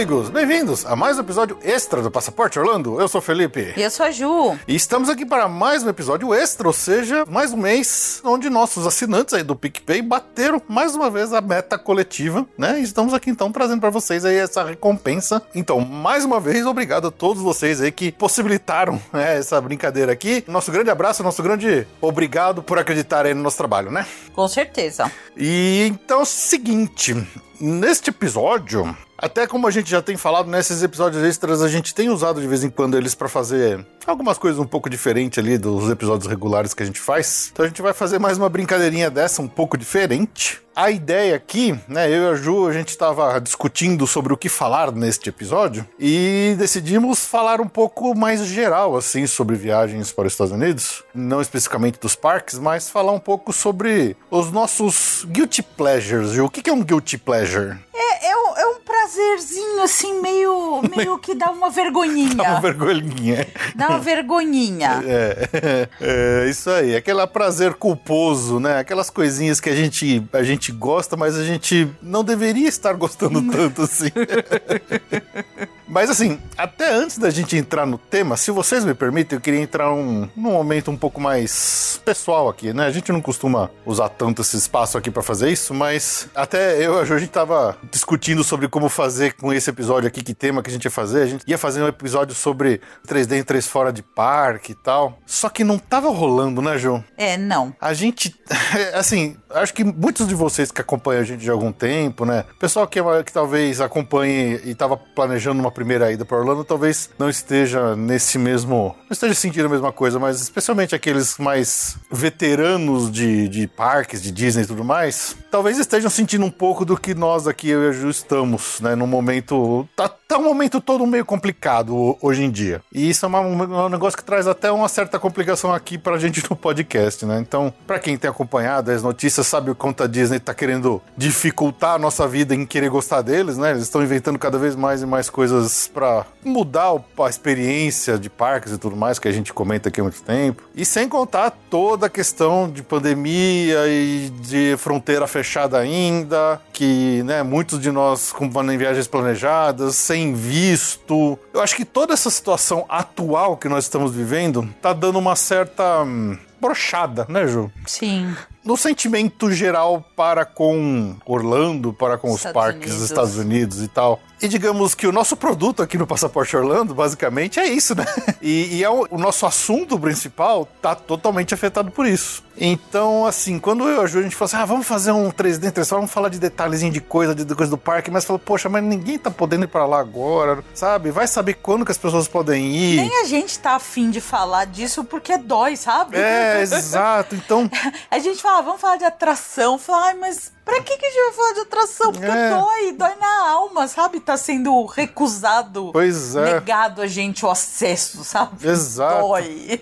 Amigos! Bem-vindos a mais um episódio extra do Passaporte Orlando. Eu sou o Felipe. E eu sou a Ju. E estamos aqui para mais um episódio extra, ou seja, mais um mês onde nossos assinantes aí do PicPay bateram mais uma vez a meta coletiva, né? E estamos aqui então trazendo para vocês aí essa recompensa. Então, mais uma vez, obrigado a todos vocês aí que possibilitaram né, essa brincadeira aqui. Nosso grande abraço, nosso grande obrigado por acreditarem no nosso trabalho, né? Com certeza. E então é o seguinte, neste episódio, até como a gente já tem falado nesses episódios extras, a gente tem usado de vez em quando eles para fazer algumas coisas um pouco diferentes ali dos episódios regulares que a gente faz. Então a gente vai fazer mais uma brincadeirinha dessa um pouco diferente. A ideia aqui, né, eu e a Ju, a gente estava discutindo sobre o que falar neste episódio e decidimos falar um pouco mais geral, assim, sobre viagens para os Estados Unidos. Não especificamente dos parques, mas falar um pouco sobre os nossos guilty pleasures. Ju, o que é um guilty pleasure? É, é, um, é um prazerzinho, assim, meio, meio que dá uma vergonhinha. Dá uma vergonhinha. Dá uma vergonhinha. É, é, isso aí, aquele prazer culposo, né? Aquelas coisinhas que a gente, a gente gosta, mas a gente não deveria estar gostando tanto assim. Mas assim, até antes da gente entrar no tema, se vocês me permitem, eu queria entrar um, num momento um pouco mais pessoal aqui, né? A gente não costuma usar tanto esse espaço aqui para fazer isso, mas até eu e a gente tava discutindo sobre como fazer com esse episódio aqui, que tema que a gente ia fazer. A gente ia fazer um episódio sobre 3D em 3 fora de parque e tal. Só que não tava rolando, né, Ju? É, não. A gente, assim, acho que muitos de vocês que acompanham a gente de algum tempo, né? Pessoal que, que talvez acompanhe e tava planejando uma primeira ida para Orlando, talvez não esteja nesse mesmo. Não esteja sentindo a mesma coisa, mas especialmente aqueles mais veteranos de, de parques, de Disney e tudo mais, talvez estejam sentindo um pouco do que nós aqui, eu e a Ju, estamos, né? Num momento. Tá, tá um momento todo meio complicado hoje em dia. E isso é uma, um negócio que traz até uma certa complicação aqui pra gente no podcast, né? Então, para quem tem acompanhado as notícias, sabe o quanto a Disney tá querendo dificultar a nossa vida em querer gostar deles, né? Eles estão inventando cada vez mais e mais coisas para mudar a experiência de parques e tudo mais que a gente comenta aqui há muito tempo. E sem contar toda a questão de pandemia e de fronteira fechada ainda, que, né, muitos de nós com viagens planejadas, sem visto. Eu acho que toda essa situação atual que nós estamos vivendo tá dando uma certa hum, brochada, né, Ju? Sim. No sentimento geral para com Orlando, para com os Estados parques dos. Estados Unidos e tal. E digamos que o nosso produto aqui no Passaporte Orlando, basicamente, é isso, né? E, e é o, o nosso assunto principal tá totalmente afetado por isso. Então, assim, quando eu e a Ju, a gente falou assim, ah, vamos fazer um 3D, 3D, vamos falar de detalhezinho de coisa, de coisa do parque, mas falou, poxa, mas ninguém tá podendo ir pra lá agora, sabe? Vai saber quando que as pessoas podem ir. Nem a gente tá afim de falar disso porque dói, sabe? É, exato. Então, A gente fala, vamos falar de atração. Fala, ai, mas pra que, que a gente vai falar de atração? Porque É. dói, dói na alma, sabe? Tá sendo recusado, Pois é. negado a gente o acesso, sabe? Exato. Dói.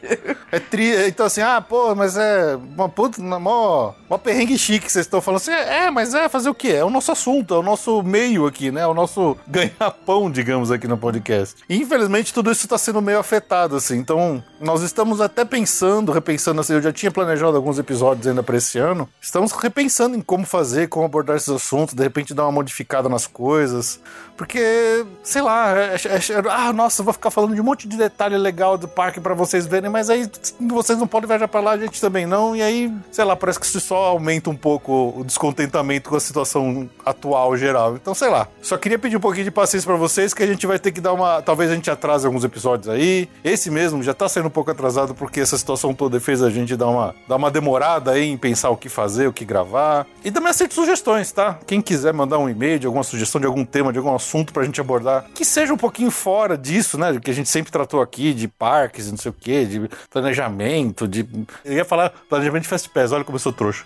É tri... Então, assim, ah, pô, mas é uma puta, uma mó, mó perrengue chique que vocês estão falando assim. É, mas é fazer o quê? É o nosso assunto, é o nosso meio aqui, né? É o nosso ganha-pão, digamos, aqui no podcast. E, infelizmente, tudo isso tá sendo meio afetado, assim. Então, nós estamos até pensando, repensando, assim, eu já tinha planejado alguns episódios ainda pra esse ano. Estamos repensando em como fazer, como abordar esses assuntos, de repente dar uma modificada nas coisas. Porque, sei lá, é- é- é- ah, nossa, vou ficar falando de um monte de detalhe legal do parque pra vocês verem, mas aí vocês não podem viajar pra lá, a gente também não, e aí, sei lá, parece que isso só aumenta um pouco o descontentamento com a situação atual geral. Então, sei lá, só queria pedir um pouquinho de paciência pra vocês, que a gente vai ter que dar uma. Talvez a gente atrase alguns episódios aí. Esse mesmo já tá saindo um pouco atrasado porque essa situação toda fez a gente dar uma, dar uma demorada aí em pensar o que fazer, o que gravar. E também aceito sugestões, tá? Quem quiser mandar um e-mail de alguma sugestão de algum tema, de algum assunto pra gente abordar, que seja um pouquinho fora disso, né? Que a gente sempre tratou aqui, de parques, não sei o quê, de planejamento, de. Eu ia falar planejamento de Fast Pass, olha como eu sou trouxa.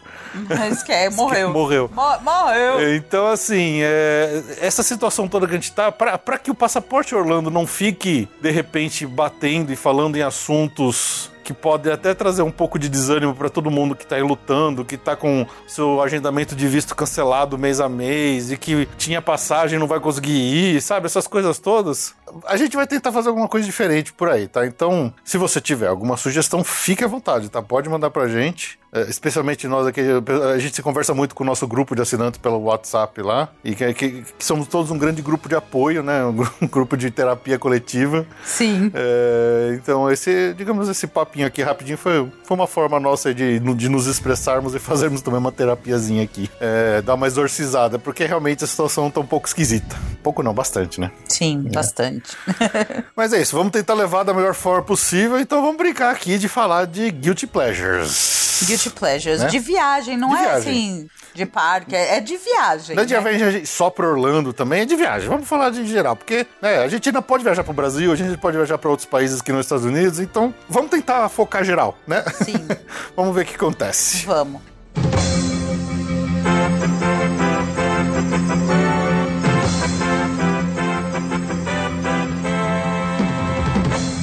Mas que é, morreu. Morreu. Mo- morreu. Então, assim, é, essa situação toda que a gente tá, pra, pra que o passaporte Orlando não fique, de repente, batendo e falando em assuntos que podem até trazer um pouco de desânimo pra todo mundo que tá aí lutando, que tá com seu agendamento de visto cancelado mês a mês e que tinha passagem não vai conseguir ir, sabe? Essas coisas todas. A gente vai tentar fazer alguma coisa diferente por aí, tá? Então, se você tiver alguma sugestão, fique à vontade, tá? Pode mandar pra gente. É, especialmente nós aqui, a gente se conversa muito com o nosso grupo de assinantes pelo WhatsApp lá, e que, que- que somos todos um grande grupo de apoio, né? Um, gru- um grupo de terapia coletiva. Sim. É, então, esse, digamos, esse papinho aqui rapidinho foi, foi uma forma nossa de, de nos expressarmos e fazermos também uma terapiazinha aqui. É, dar uma exorcizada, porque realmente a situação tá um pouco esquisita. Pouco não, bastante, né? Sim, É. bastante. Mas é isso, vamos tentar levar da melhor forma possível, então vamos brincar aqui de falar de Guilty Pleasures. Guilty pleasures. Né? De viagem, não De é viagem. assim, de parque, é, é de viagem. Não é de né? viagem só pra Orlando também, é de viagem. Vamos falar de geral, porque né, a gente ainda pode viajar pro Brasil, a gente pode viajar pra outros países que não os Estados Unidos, então vamos tentar focar geral, né? Sim. vamos ver o que acontece. Vamos.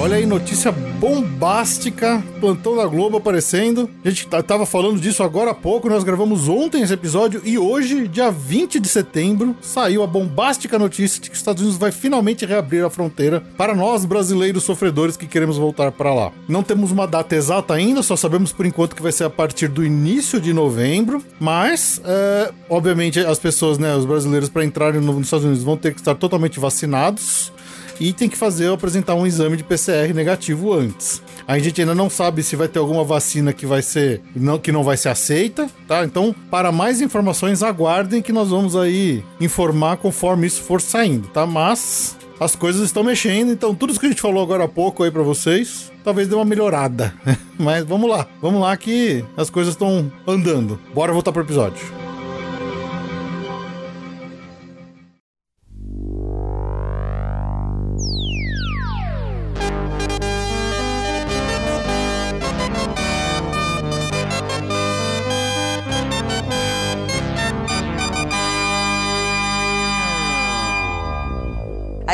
Olha aí, notícia bombástica, plantão da Globo aparecendo. A gente tava falando disso agora há pouco, nós gravamos ontem esse episódio e hoje, dia 20 de setembro, saiu a bombástica notícia de que os Estados Unidos vai finalmente reabrir a fronteira para nós brasileiros sofredores que queremos voltar para lá. Não temos uma data exata ainda, só sabemos por enquanto que vai ser a partir do início de novembro, mas é, obviamente as pessoas, né, os brasileiros para entrarem no- nos Estados Unidos vão ter que estar totalmente vacinados e tem que fazer apresentar um exame de PCR negativo antes. A gente ainda não sabe se vai ter alguma vacina que vai ser não, que não vai ser aceita, tá? Então, para mais informações, aguardem que nós vamos aí informar conforme isso for saindo, tá? Mas as coisas estão mexendo, então tudo isso que a gente falou agora há pouco aí para vocês, talvez dê uma melhorada. Mas vamos lá, vamos lá que as coisas estão andando. Bora voltar pro episódio.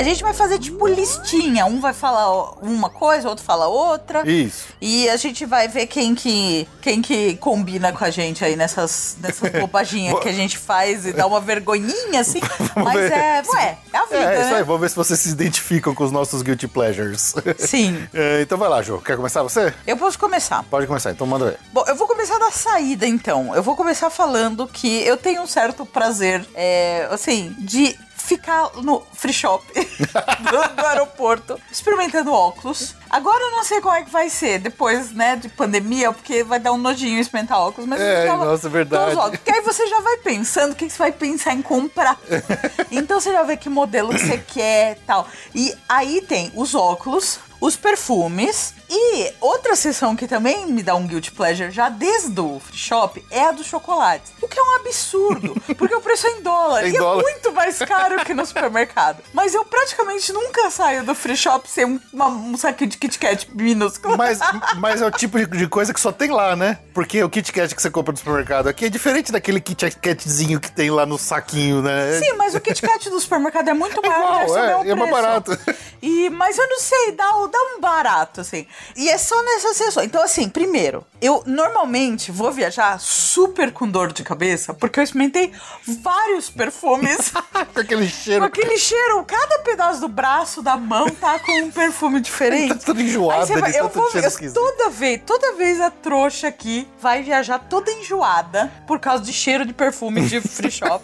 Gente vai fazer tipo listinha. Um vai falar uma coisa, outro fala outra. Isso. E a gente vai ver quem que, quem que combina com a gente aí nessas, nessas bobaginhas que a gente faz e dá uma vergonhinha, assim. Mas é, ué, é a vida, É, isso né? aí, vamos ver se vocês se identificam com os nossos guilty pleasures. Sim. É, então vai lá, Jô. Quer começar você? Eu posso começar. Pode começar, então manda ver. Bom, eu vou começar da saída, então. Eu vou começar falando que eu tenho um certo prazer, é, assim, de ficar no free shop do, do aeroporto, experimentando óculos. Agora eu não sei como é que vai ser depois, né, de pandemia, porque vai dar um nojinho experimentar óculos, mas É, eu nossa, verdade. óculos. Porque aí você já vai pensando o que você vai pensar em comprar. então você já vê que modelo que você quer e tal. E aí tem os óculos, os perfumes e outra seção que também me dá um guilty pleasure já desde o free shop é a dos chocolates. O que é um absurdo, porque o preço é em dólar Em e dólar. é muito mais caro que no supermercado. Mas eu praticamente nunca saio do free shop sem um, uma- um saquinho de Kit Kat minúsculo. Mas, mas é o tipo de- coisa que só tem lá, né? Porque o Kit Kat que você compra no supermercado aqui é diferente daquele Kit Katzinho que tem lá no saquinho, né? Sim, mas o Kit Kat do supermercado é muito maior, igual, ser o é, e é mais barato. E, mas eu não sei, dá, dá um barato, assim. E é só nessa sessão. Então, assim, primeiro, eu normalmente vou viajar super com dor de cabeça, porque eu experimentei vários perfumes. Com aquele com cheiro. aquele cheiro, cada pedaço do braço, da mão tá com um perfume diferente. Tá tudo enjoado vai- de eu tanto vou, cheiro eu- toda vez, toda vez a trouxa aqui vai viajar toda enjoada por causa de cheiro de perfume de free shop.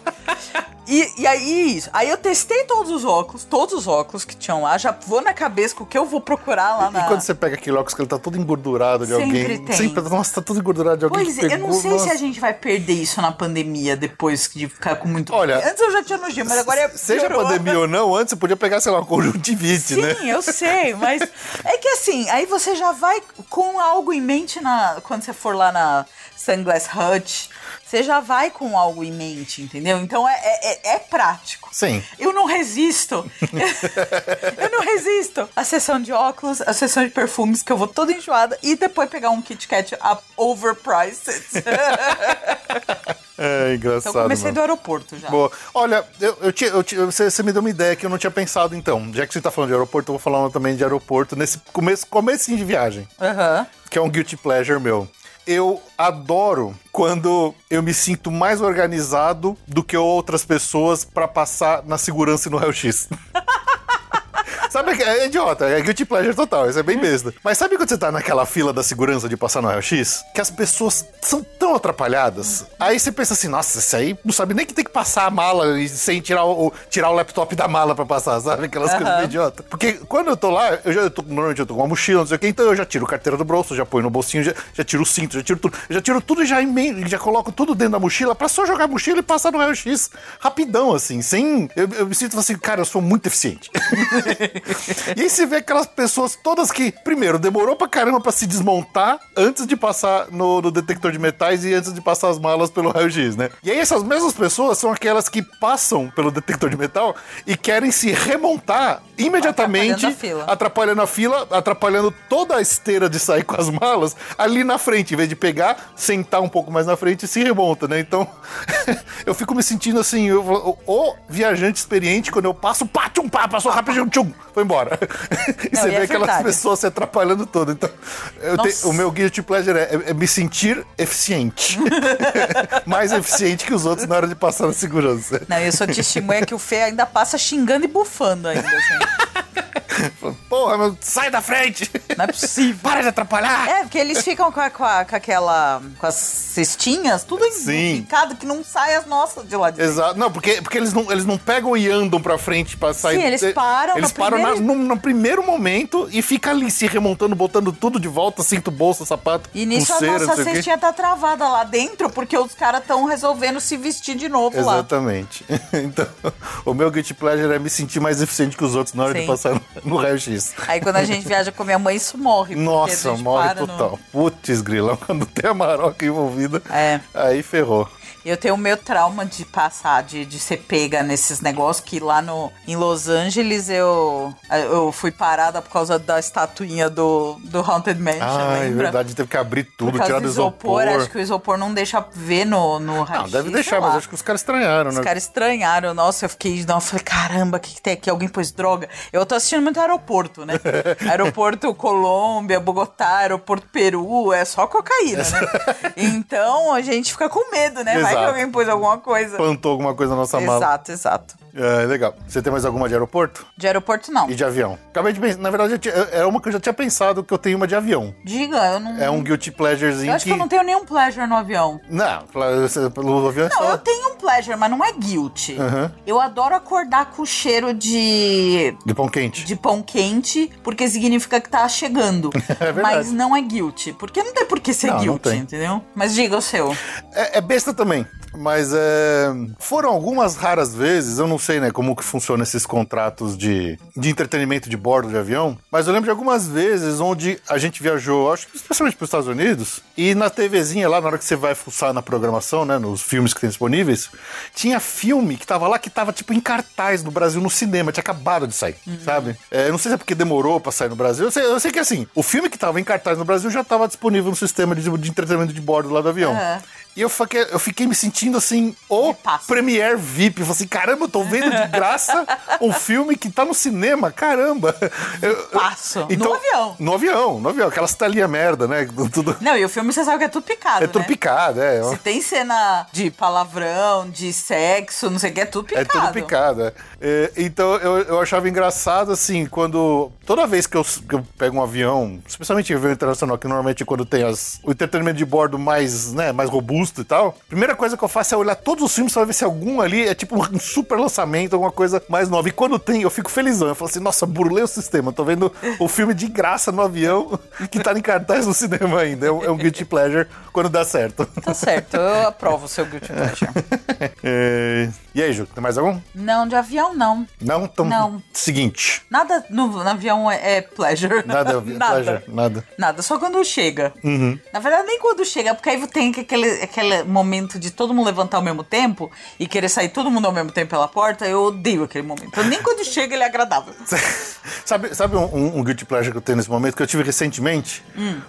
E, e aí, isso. Aí eu testei todos os óculos, todos os óculos que tinham lá. Já vou na cabeça com o que eu vou procurar lá na. E quando você pega óculos que ele tá todo engordurado de Sempre alguém. tem. Sempre, nossa, tá todo engordurado de alguém Pois é, eu não sei se nossa. a gente vai perder isso na pandemia depois de ficar com muito. Olha, Antes eu já tinha nojinho, mas agora é. Seja piorou. pandemia ou não, antes você podia pegar, sei lá, uma conjuntivite, Sim, né? eu sei, mas é que assim, aí você já vai com algo em mente na, quando você for lá na Sunglass Hut, você já vai com algo em mente, entendeu? Então é, é, é prático. Sim. Eu não resisto. eu não resisto. A sessão de óculos, a sessão de perfumes, que eu vou toda enjoada, e depois pegar um Kit Kat overpriced. É engraçado. então comecei mano. do aeroporto já. Boa. Olha, eu, eu tinha- eu você, você me deu uma ideia que eu não tinha pensado então. Já que você tá falando de aeroporto, eu vou falar também de aeroporto nesse começo, comecinho de viagem, Aham. que é um guilty pleasure meu. Eu adoro quando eu me sinto mais organizado do que outras pessoas pra passar na segurança e no raio-x. Sabe, que é idiota, é guilty pleasure total, isso é bem besta. Mas sabe quando você tá naquela fila da segurança de passar no raio-x? Que as pessoas são tão atrapalhadas. Aí você pensa assim, nossa, esse aí não sabe nem que tem que passar a mala sem tirar o, tirar o laptop da mala pra passar, sabe? Aquelas coisas meio idiota. Porque quando eu tô lá, eu já eu tô, normalmente eu tô com uma mochila, não sei o que, então eu já tiro carteira do bolso, já ponho no bolsinho, já, já tiro o cinto, já tiro tudo. Já tiro tudo e já, emendo, já coloco tudo dentro da mochila pra só jogar a mochila e passar no raio-x rapidão, assim, sem. Eu, eu me sinto assim, cara, eu sou muito eficiente. e aí você vê aquelas pessoas todas que, primeiro, demorou pra caramba pra se desmontar antes de passar no, no detector de metais e antes de passar as malas pelo raio-x, né? E aí essas mesmas pessoas são aquelas que passam pelo detector de metal e querem se remontar imediatamente, Atrapalhando a fila. atrapalhando a fila, atrapalhando toda a esteira de sair com as malas ali na frente, em vez de pegar, sentar um pouco mais na frente e se remonta, né? Então, eu fico me sentindo assim, eu, o, o viajante experiente, quando eu passo, pá, tchum, pá, passou rapidinho, tchum, foi embora. e Não, você e vê é aquelas verdade. pessoas se atrapalhando todo. Então, te- o meu guilty pleasure é, é me sentir eficiente. Mais eficiente que os outros na hora de passar na segurança. Não, eu sou testemunha que o Fê ainda passa xingando e bufando ainda, assim. Porra, meu, sai da frente! Não é possível. Para de atrapalhar! É, porque eles ficam com, a- com, a- com aquela. com as cestinhas, tudo Sim. picado, que não sai as nossas de lá de dentro. Exato. Não, porque, porque eles, não, eles não pegam e andam pra frente pra sair. Sim, eles param Eles no param na- primeiro- no, no primeiro momento e fica ali se remontando, botando tudo de volta, cinto, bolsa, sapato, E nisso pulseira, a nossa cestinha tá travada lá dentro, porque os caras estão resolvendo se vestir de novo lá. Exatamente. Então, o meu guilty pleasure é me sentir mais eficiente que os outros na hora de Sim. passar no, no raio-x. Aí quando a gente viaja com minha mãe, isso morre. Nossa, morre para no- total. Putz, grilão, quando tem a maroca envolvida, É. aí ferrou. Eu tenho o meu trauma de passar, de, de ser pega nesses negócios, que lá no, em Los Angeles eu, eu fui parada por causa da estatuinha do, do Haunted Mansion, Ah, é verdade, teve que abrir tudo, tirar do do isopor. Acho que o isopor não deixa ver no, no Não, raio-x, deve deixar, mas acho que os caras estranharam, Os né? caras estranharam. Nossa, eu fiquei. Não, eu falei, caramba, o que, que tem aqui? Alguém pôs droga? Eu tô assistindo muito aeroporto, né? aeroporto Colômbia, Bogotá, aeroporto Peru, é só cocaína, né? Então a gente fica com medo, né? Vai que Exato. alguém pôs alguma coisa. Plantou alguma coisa na nossa mala. Exato, exato. É, legal. Você tem mais alguma de aeroporto? De aeroporto, não. E de avião? Acabei de pensar. Na verdade, tinha- era uma que eu já tinha pensado que eu tenho uma de avião. Diga, eu não. É um guilty pleasurezinho Eu acho que eu não tenho nenhum pleasure no avião. Não, pelo avião é Não, só... eu tenho um pleasure, mas não é guilty. Eu adoro acordar com o cheiro de De pão quente. de pão quente, porque significa que tá chegando. É verdade. Mas não é guilty. Porque não tem por que ser Não, guilty, entendeu? Mas diga o seu. É, é besta também. Mas é, foram algumas raras vezes, eu não sei né, como que funciona esses contratos de, de entretenimento de bordo de avião, mas eu lembro de algumas vezes onde a gente viajou, acho que especialmente para os Estados Unidos, e na TVzinha lá, na hora que você vai fuçar na programação, né, nos filmes que tem disponíveis, tinha filme que tava lá que tava tipo em cartaz no Brasil, no cinema, tinha acabado de sair, sabe? É, eu não sei se é porque demorou para sair no Brasil, eu sei, eu sei que assim, o filme que tava em cartaz no Brasil já tava disponível no sistema de, de entretenimento de bordo lá do avião. Aham. E eu fiquei, eu fiquei me sentindo assim, o. Premier VIP. Eu falei assim, caramba, eu tô vendo de graça um filme que tá no cinema, caramba. Eu- Passo. No avião. No avião, no avião. Aquelas telinhas merda, né? Tudo, Não, e o filme você sabe que é tudo picado, é tudo né? picado, é. Se tem cena de palavrão, de sexo, não sei o que, é tudo picado. É tudo picado, é. É, então eu, eu achava engraçado, assim, quando. Toda vez que eu, que eu pego um avião, especialmente em avião internacional, que normalmente é quando tem as, o entretenimento de bordo mais, né, mais robusto, susto e tal, a primeira coisa que eu faço é olhar todos os filmes pra ver se algum ali é tipo um super lançamento, alguma coisa mais nova. E quando tem, eu fico felizão. Eu falo assim, nossa, burlei o sistema. Tô vendo o filme de graça no avião que tá em cartaz no cinema ainda. É um, é um guilty pleasure quando dá certo. Tá certo, eu aprovo o seu guilty pleasure. É, E aí, Ju, tem mais algum? Não, de avião não. Não? Então, Não. seguinte. Nada no, no avião é, é pleasure. Nada, pleasure, nada. Nada, só quando chega. Uhum. Na verdade, nem quando chega, porque aí tem aquele, aquele momento de todo mundo levantar ao mesmo tempo e querer sair todo mundo ao mesmo tempo pela porta. Eu odeio aquele momento. Nem quando chega ele é agradável. sabe sabe um, um, um guilty pleasure que eu tenho nesse momento, que eu tive recentemente?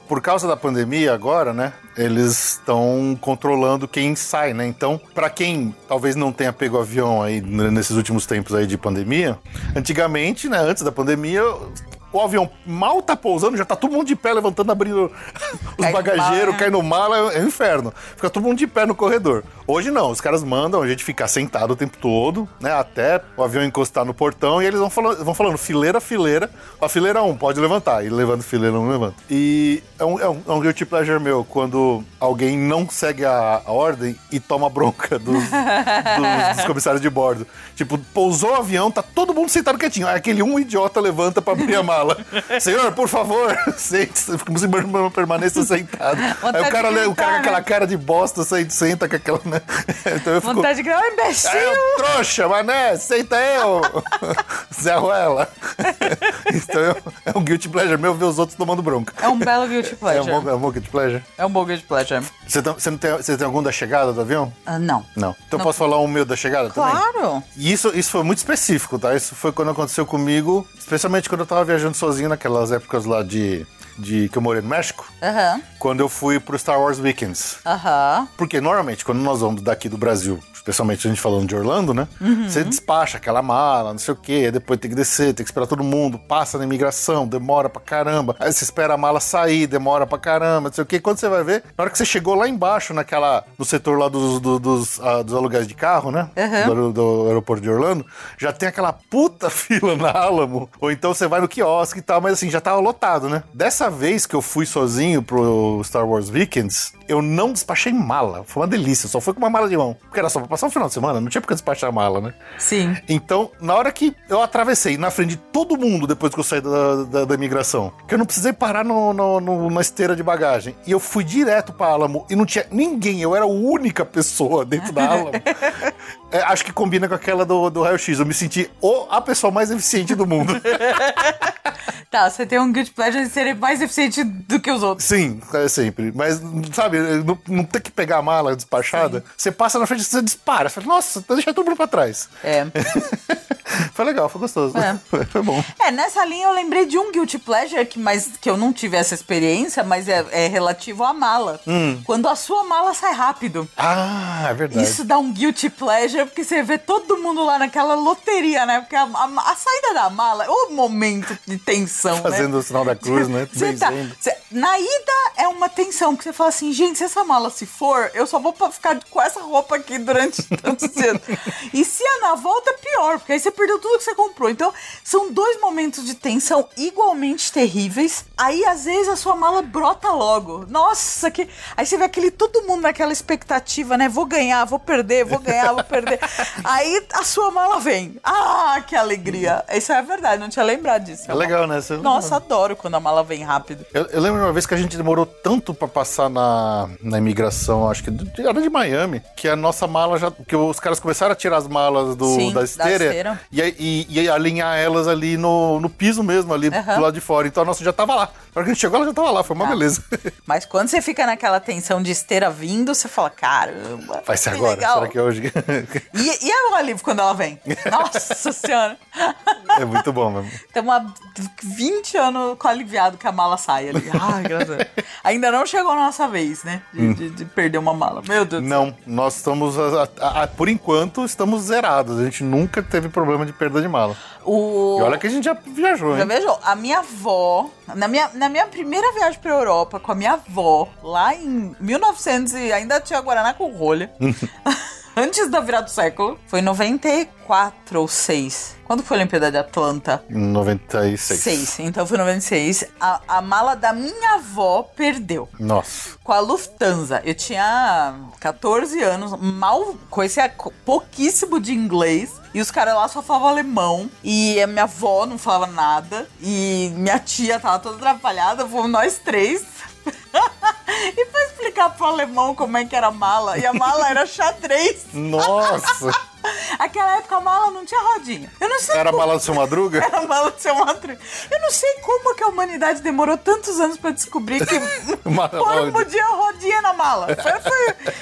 Por causa da pandemia agora, né? Eles estão controlando quem sai, né? Então, pra quem talvez não tenha pego avião aí nesses últimos tempos aí de pandemia, antigamente, né? Antes da pandemia, o avião mal tá pousando, já tá todo mundo de pé, levantando, abrindo os bagageiros, cai no mala, é um inferno. Fica todo mundo de pé no corredor. Hoje não, os caras mandam a gente ficar sentado o tempo todo, né? Até o avião encostar no portão e eles vão falando, vão falando fileira, fileira. A fileira 1 pode levantar. E levando fileira 1, levanta. E é um, é um, é um guilty pleasure meu quando alguém não segue a, a ordem e toma bronca dos, dos, dos comissários de bordo. Tipo, pousou o avião, tá todo mundo sentado quietinho. Aí aquele um idiota levanta pra abrir a mala. Senhor, por favor, sente, permaneça sentado. Aí Vontade o cara, de o cara gritar, com aquela né? cara de bosta senta, senta com aquela. Né? Então eu fico. Vontade de gritar, "Ah, imbecil! É o trouxa, mané, senta eu! Zé Ruela. então eu- é um guilty pleasure meu ver os outros tomando bronca. É um belo guilty É um pleasure. bom, é um bom guilty pleasure. É um bom guilty pleasure. Você, tem- você não tem, você tem algum da chegada do avião? Ah, não. Não. Então posso falar um meu da chegada também? Claro. E isso, isso foi muito específico, tá? Isso foi quando aconteceu comigo, especialmente quando eu tava viajando sozinho naquelas épocas lá de, de que eu morei no México, Aham. quando eu fui pro Star Wars Weekends. Aham. Porque normalmente, quando nós vamos daqui do Brasil, especialmente a gente falando de Orlando, né? Você despacha aquela mala, não sei o quê, aí depois tem que descer, tem que esperar todo mundo, passa na imigração, demora pra caramba. Aí você espera a mala sair, demora pra caramba, não sei o quê. Quando você vai ver, na hora que você chegou lá embaixo, naquela. no setor lá dos, do- dos, ah, dos aluguéis de carro, né? Do, do aeroporto de Orlando, já tem aquela puta fila na Alamo. Ou então você vai no quiosque e tal, mas assim, já tava lotado, né? Dessa vez que eu fui sozinho pro Star Wars Weekends, eu não despachei mala. Foi uma delícia, só fui com uma mala de mão. Porque era só pra passar o final de semana, não tinha porque despachar mala, né? Sim. Então, na hora que eu atravessei na frente de todo mundo depois que eu saí da, da, da imigração, que eu não precisei parar no, no- no- na esteira de bagagem, e eu fui direto pra Alamo e não tinha ninguém, eu era a única pessoa dentro da Alamo. É, acho que combina com aquela do, do raio-x. Eu me senti o, a pessoa mais eficiente do mundo. Tá, você tem um guilty pleasure de ser mais eficiente do que os outros. Sim, é sempre. Mas, sabe, não, não ter que pegar a mala despachada, você passa na frente e você Você fala, nossa, todo mundo pra trás. É. foi legal, foi gostoso. É. Foi, foi bom. É, nessa linha eu lembrei de um guilty pleasure que, mas, que eu não tive essa experiência, mas é, é relativo à mala. Quando a sua mala sai rápido. Ah, é verdade. Isso dá um guilty pleasure, porque você vê todo mundo lá naquela loteria, né? Porque a, a- a saída da mala é o momento de tensão, Fazendo né? o sinal da cruz, né? Você tá- você- na ida é uma tensão, que você fala assim, gente, se essa mala se for, eu só vou ficar com essa roupa aqui durante tantos dias. E se é na volta, pior, porque aí você perdeu tudo que você comprou. Então, são dois momentos de tensão igualmente terríveis. Aí, às vezes, a sua mala brota logo. Nossa, que. Aí você vê aquele todo mundo naquela expectativa, né? Vou ganhar, vou perder, vou ganhar, vou perder. Aí a sua mala vem. Ah, que alegria. Isso é verdade, não tinha lembrado disso. É legal, né? Você- Nossa, adoro quando a mala vem rápido. Eu, eu lembro uma vez que a gente demorou tanto pra passar na, na imigração, acho que de- era de Miami, que a nossa mala já. que os caras começaram a tirar as malas do, Sim, da da esteira, esteira. E, e, e alinhar elas ali no, no piso mesmo, ali Aham. do lado de fora. Então a nossa já tava lá. Na hora que a gente chegou, ela já tava lá, foi uma Tá. beleza. Mas quando você fica naquela tensão de esteira vindo, você fala, caramba. Vai ser agora? legal. Será que é hoje? E, e a o alívio quando ela vem? Nossa senhora. é muito bom mesmo. Estamos há 20 anos com aliviado que a mala sai ali. Ai, graças a Deus. Ainda não chegou a nossa vez, né? De, de- de perder uma mala. Meu Deus do céu. Não, nós estamos, a- a- a- por enquanto, estamos zerados. A gente nunca teve problema de perda de mala. O... E olha que a gente já viajou, Já hein? vejo, a minha avó, na minha, na minha primeira viagem pra Europa, com a minha avó, lá em 1900 e ainda tinha Guaraná com rolha. antes da virada do século. Foi em 94 ou 6. Quando foi a Olimpíada de Atlanta? Em 96. 6. Então foi 96. A, a mala da minha avó perdeu. Nossa. Com a Lufthansa. Eu tinha 14 anos, mal conhecia co- pouquíssimo de inglês. E os caras lá só falavam alemão. E a minha avó não falava nada. E minha tia tava toda atrapalhada. Fomos nós três. e pra explicar pro alemão como é que era a mala. E a mala era xadrez. Nossa. Aquela época a mala não tinha rodinha. Eu não sei Era a como- mala do seu Madruga? era a mala do seu madruga. Eu não sei como que a humanidade demorou tantos anos pra descobrir que pôr podia rodinha na mala. Foi, foi-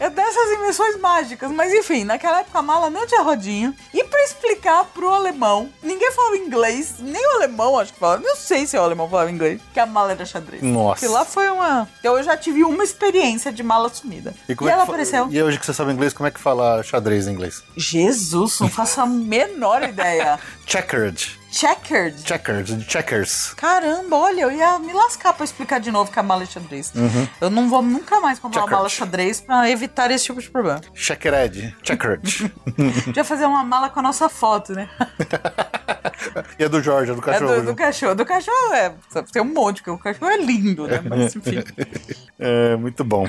é dessas invenções mágicas. Mas enfim, naquela época a mala não tinha rodinha. E pra explicar pro alemão, ninguém falava inglês, nem o alemão acho que falava. Não sei se o alemão falava inglês, que a mala era xadrez. Nossa. Que lá foi uma. Eu já tive uma experiência de mala sumida. E, como é ela apareceu. E hoje que você sabe inglês, como é que fala xadrez em inglês? Jesus, não faço a menor ideia. Checkered. Checkered. Checkers, de checkers. Caramba, olha, eu ia me lascar pra explicar de novo que a mala é xadrez. Eu não vou nunca mais comprar uma Checkered. mala xadrez pra evitar esse tipo de problema. Checkered. Checkered. Podia fazer uma mala com a nossa foto, né? e é do Jorge, é do É cachorro. do, do cachorro. Do cachorro é. Tem um monte, porque o cachorro é lindo, né? Mas enfim. É, muito bom.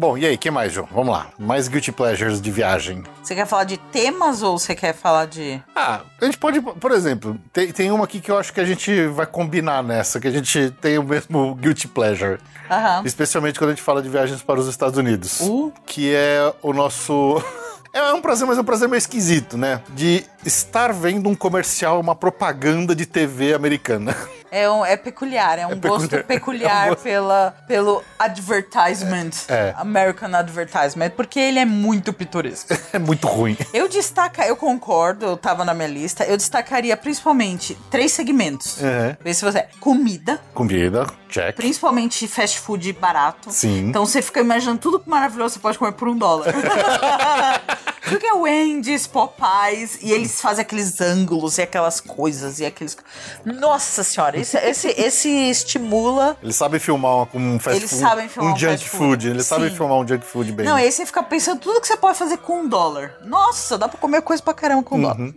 Bom, e aí, que mais, João? Vamos lá. Mais guilty pleasures de viagem. Você quer falar de temas ou você quer falar de. Ah, a gente pode, por exemplo, tem, tem uma aqui que eu acho que a gente vai combinar nessa, que a gente tem o mesmo guilty pleasure. Aham. Especialmente quando a gente fala de viagens para os Estados Unidos. Uh. Que é o nosso. É um prazer, mas é um prazer meio esquisito, né? De estar vendo um comercial, uma propaganda de TV americana. É, um, é peculiar, é um gosto peculiar. peculiar É um pela, pelo advertisement. É. American advertisement, porque ele é muito pitoresco. É muito ruim. Eu destaca, eu concordo, eu tava na minha lista, eu destacaria principalmente três segmentos. Uhum. Vê se você. Comida, Comida, check. principalmente fast food barato. Sim. Então você fica imaginando tudo maravilhoso você pode comer por um dólar. Tudo que é Wendy's, Popeyes, e eles fazem aqueles ângulos e aquelas coisas e aqueles. Nossa senhora, esse, esse, esse estimula. Eles sabem filmar um, um fast Eles food. sabem filmar um um junk fast food. food. Eles sabem Sim. filmar um junk food bem. Não, aí você fica pensando tudo que você pode fazer com um dólar. Nossa, dá pra comer coisa pra caramba com um dólar.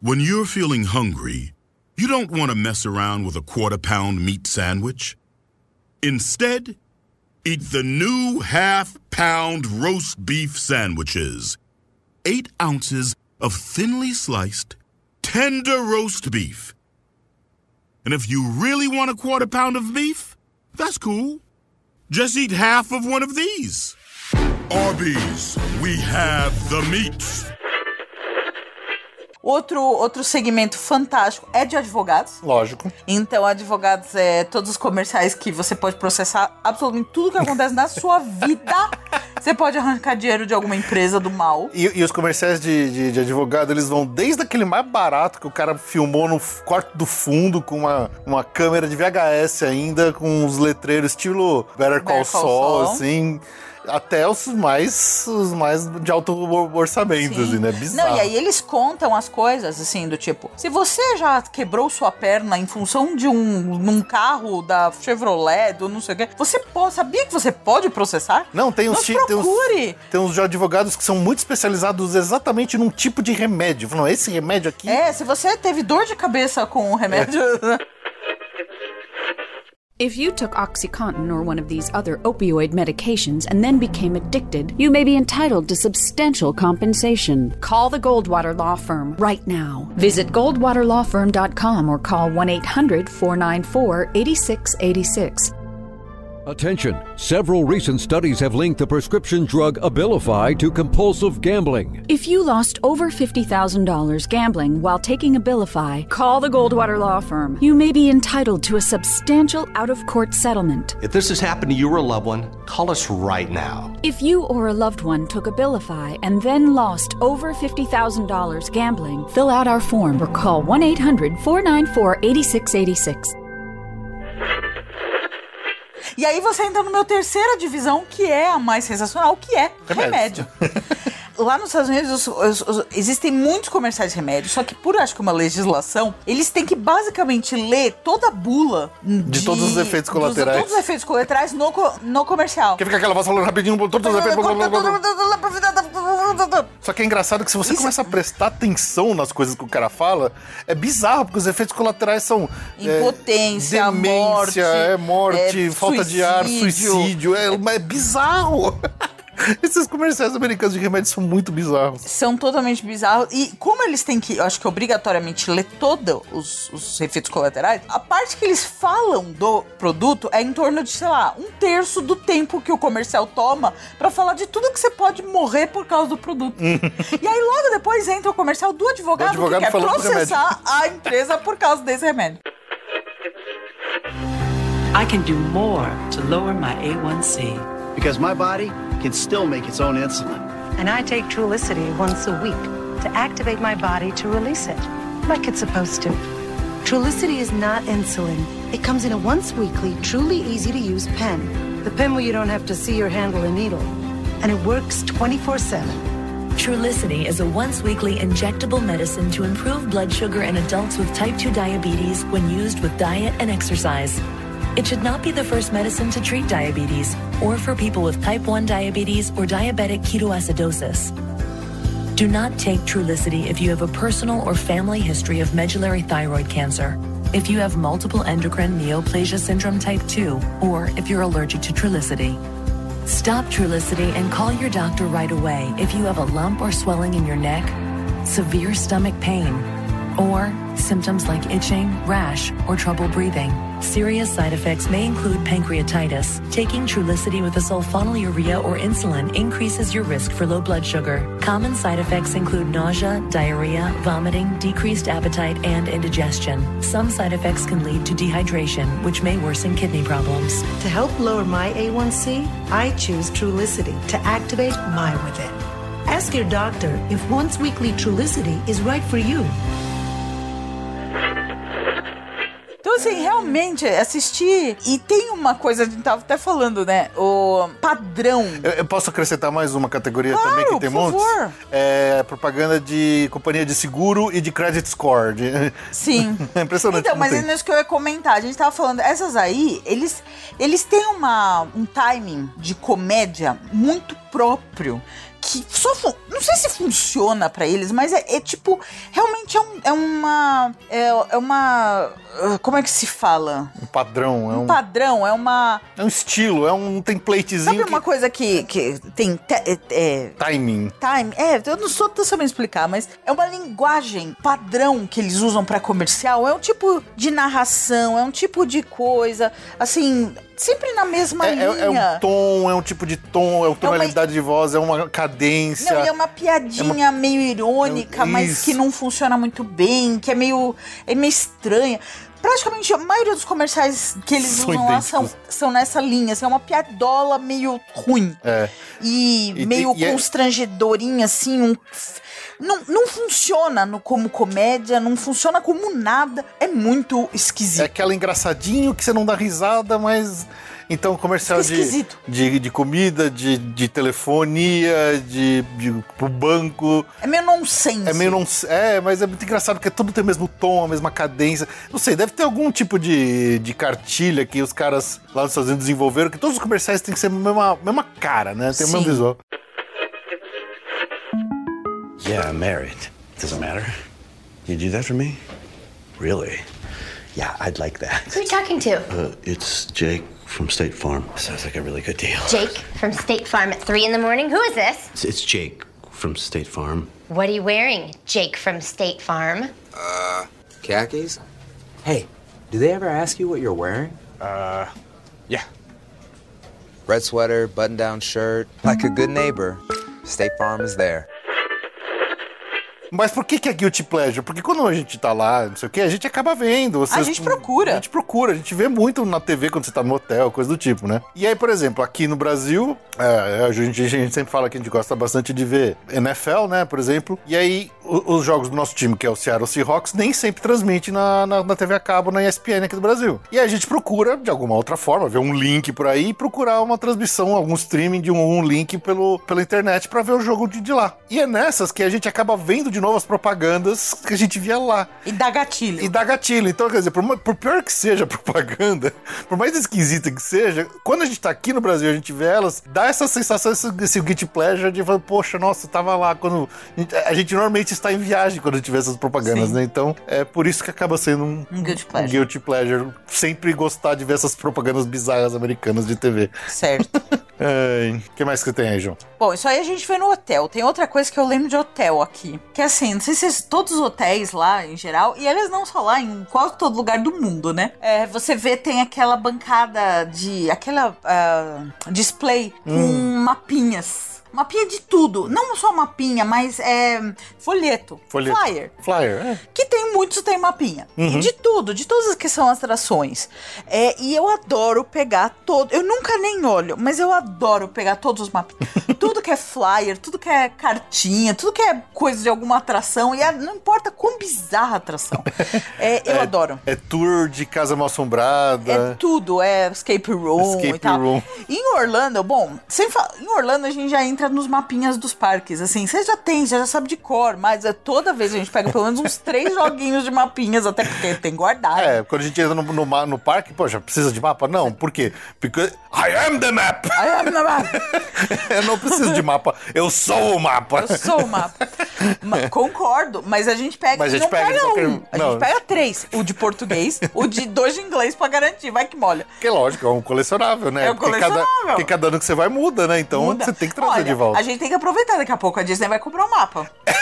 When you're feeling hungry, you don't want to mess around with a quarter pound meat sandwich. Instead, eat the new half pound roast beef sandwiches. Eight ounces of thinly sliced, tender roast beef. And if you really want a quarter pound of beef, that's cool. Just eat half of one of these. Arby's, we have the meats. Outro, outro segmento fantástico é de advogados. Lógico. Então, advogados é todos os comerciais que você pode processar absolutamente tudo que acontece na sua vida. Você pode arrancar dinheiro de alguma empresa do mal. E, e os comerciais de, de, de advogado, eles vão desde aquele mais barato que o cara filmou no quarto do fundo com uma, uma câmera de VHS ainda, com os letreiros estilo Better Call, Better Call Saul, Saul. assim, até os mais, os mais de alto or- orçamento, Sim. assim, né? Bizarro. Não, e aí eles contam as coisas, assim, do tipo, se você já quebrou sua perna em função de um num carro da Chevrolet, do não sei o quê, você pode, sabia que você pode processar? Não, tem uns, ti- tem uns, tem uns advogados que são muito especializados exatamente num tipo de remédio. Falam, esse remédio aqui É, se você teve dor de cabeça com o remédio... If you took OxyContin or one of these other opioid medications and then became addicted, you may be entitled to substantial compensation. Call the Goldwater Law Firm right now. Visit goldwaterlawfirm.com or call 1 800 494 8686. Attention! Several recent studies have linked the prescription drug Abilify to compulsive gambling. If you lost over $50,000 gambling while taking Abilify, call the Goldwater Law Firm. You may be entitled to a substantial out of court settlement. If this has happened to you or a loved one, call us right now. If you or a loved one took Abilify and then lost over $50,000 gambling, fill out our form or call 1 800 494 8686. E aí você entra no meu terceira divisão, que é a mais sensacional, que é Remédio. remédio. lá nos Estados Unidos os- os- os- existem muitos comerciais de remédio, só que por acho que uma legislação, eles têm que basicamente ler toda a bula de, todos os efeitos dos- colaterais. todos os efeitos colaterais no, no comercial. Que fica aquela voz falando rapidinho, todos os efeitos. blá. Só que é engraçado que se você Isso- começa a prestar atenção nas coisas que o cara fala, é bizarro, porque os efeitos colaterais são. é, Impotência, demência, morte, é morte, é, falta de ar, suicídio. suicídio. É, é bizarro. Esses comerciais americanos de remédio são muito bizarros. São totalmente bizarros. E como eles têm que, eu acho que obrigatoriamente, ler todos os, os efeitos colaterais, a parte que eles falam do produto é em torno de, sei lá, um terço do tempo que o comercial toma pra falar de tudo que você pode morrer por causa do produto. e aí logo depois entra o comercial do advogado, Do advogado que quer processar a empresa por causa desse remédio. I can do more to lower my A1C. Because my body can still make its own insulin. And I take Trulicity once a week to activate my body to release it, like it's supposed to. Trulicity is not insulin. It comes in a once weekly, truly easy to use pen. The pen where you don't have to see or handle a needle. And it works 24 7. Trulicity is a once weekly injectable medicine to improve blood sugar in adults with type 2 diabetes when used with diet and exercise. It should not be the first medicine to treat diabetes or for people with type 1 diabetes or diabetic ketoacidosis. Do not take Trulicity if you have a personal or family history of medullary thyroid cancer, if you have multiple endocrine neoplasia syndrome type 2, or if you're allergic to Trulicity. Stop Trulicity and call your doctor right away if you have a lump or swelling in your neck, severe stomach pain, or symptoms like itching, rash, or trouble breathing. Serious side effects may include pancreatitis. Taking Trulicity with a sulfonylurea or insulin increases your risk for low blood sugar. Common side effects include nausea, diarrhea, vomiting, decreased appetite, and indigestion. Some side effects can lead to dehydration, which may worsen kidney problems. To help lower my A1C, I choose Trulicity to activate my within. Ask your doctor if once weekly Trulicity is right for you. Assim, realmente, assistir. E tem uma coisa, a gente tava até falando, né? O padrão. Eu, eu posso acrescentar mais uma categoria Claro, também que tem por montes? favor. É propaganda de companhia de seguro e de credit score. de- Sim. É impressionante. Então, mas é isso que eu ia comentar. A gente tava falando, essas aí, eles, eles têm uma, um timing de comédia muito próprio. Que só não sei se funciona pra eles, mas é, é tipo, realmente é, um- é uma. É, é uma. ah, Como é que se fala? Um padrão, é Um um, padrão, é uma. é um estilo, é um templatezinho. Sabe que- uma coisa que, que tem. te- é- é, Timing. time. É, eu não sou tão sabendo explicar, mas é uma linguagem padrão que eles usam pra comercial. É um tipo de narração, é um tipo de coisa, assim, sempre na mesma É, é- linha. é um tom, é um tipo de tom, é uma tonalidade de voz, é uma cadência. Não, e é uma piadinha meio irônica, É um- mas que não funciona muito bem, que é meio, é meio estranha. Praticamente a maioria dos comerciais que eles São usam lá são, idênticos. são nessa linha, assim, é uma piadola meio ruim. É. E, E- meio e é- constrangedorinha, assim, um. Não, não funciona no, como comédia, não funciona como nada. É muito É esquisito. aquela engraçadinho que você não dá risada, mas. Então, comercial de, de, de comida, de, de telefonia, de, de pro banco. É, meio nonsense. É meio não. É, mas é muito engraçado porque tudo tem o mesmo tom, a mesma cadência. Não sei, deve ter algum tipo de, de cartilha que os caras lá nos Estados Unidos desenvolveram, que todos os comerciais têm que ser a mesma, mesma cara, né? Tem o mesmo Sim. visual. Yeah, I'm married. Does it matter? You do that for me? Really? Yeah, I'd like that. Who are you talking to? Uh, it's Jake from State Farm. Sounds like a really good deal. Jake from State Farm at 3 in the morning. Who is this? It's, it's Jake from State Farm. What are you wearing, Jake from State Farm? Uh, khakis? Hey, do they ever ask you what you're wearing? Uh, yeah. Red sweater, button down shirt. Like a good neighbor, State Farm is there. Mas por que, que é guilty pleasure? Porque quando a gente tá lá, não sei o que, a gente acaba vendo. A gente procura. A gente procura, a gente vê muito na TV quando você tá no hotel, coisa do tipo, né? E aí, por exemplo, aqui no Brasil, é, a, gente, a gente sempre fala que a gente gosta bastante de ver NFL, né, por exemplo. E aí, o- os jogos do nosso time, que é o Seattle Seahawks, nem sempre transmite na, na, na TV a cabo, na ESPN aqui do Brasil. E aí a gente procura, de alguma outra forma, ver um link por aí e procurar uma transmissão, algum streaming de um, um link pelo, pela internet pra ver o jogo de, de lá. E é nessas que a gente acaba vendo de novo as propagandas que a gente via lá. E dá gatilho. E dá gatilho. Então, quer dizer, por, por pior que seja a propaganda, por mais esquisita que seja, quando a gente tá aqui no Brasil e a gente vê elas, dá essa sensação, esse, esse guilty pleasure de falar, poxa, nossa, eu tava lá quando. A gente, a gente normalmente está em viagem quando a gente vê essas propagandas, Sim. né? Então, é por isso que acaba sendo um, Um guilty um pleasure. guilty pleasure. Sempre gostar de ver essas propagandas bizarras americanas de TV. Certo. O que mais que tem aí, João? Bom, isso aí a gente vê no hotel. Tem outra coisa que eu lembro de hotel aqui. Que é assim, não sei se todos os hotéis lá, em geral, e eles não só lá, em quase todo lugar do mundo, né? É, você vê, tem aquela bancada de. aquela ah, display com Hum. mapinhas. Mapinha de tudo. Não só mapinha, mas é. Folheto. Folheto. Flyer. Flyer, é. Que tem muitos, tem mapinha. Uhum. De tudo, de todas as que são atrações. É, e eu adoro pegar todo. Eu nunca nem olho, mas eu adoro pegar todos os mapinhas. tudo que é flyer, tudo que é cartinha, tudo que é coisa de alguma atração. E a- não importa quão bizarra a atração. É, eu É- adoro. É tour de casa mal assombrada. É tudo, é escape room Escape e tal. room. Em Orlando, bom, sem em Orlando a gente já entra nos mapinhas dos parques, assim, você já tem, já sabe de cor, mas é, toda vez a gente pega pelo menos uns três joguinhos de mapinhas, até porque tem guardado. É, quando a gente entra no, no, no parque, poxa, precisa de mapa? Não, por quê? Porque I am the map! I am the map! eu não preciso de mapa, eu sou o mapa! Eu sou o mapa. Ma- Concordo, mas a gente pega. Mas a gente não pega pega, um. A gente pega três. O de português, o de dois de inglês pra garantir. Vai que molha. Que lógico, é um colecionável, né? É um Porque cada, colecionável. porque cada ano que você vai muda, né? Então Muda. você tem que trazer Olha, de volta. A gente tem que aproveitar daqui a pouco. A Disney vai comprar o mapa.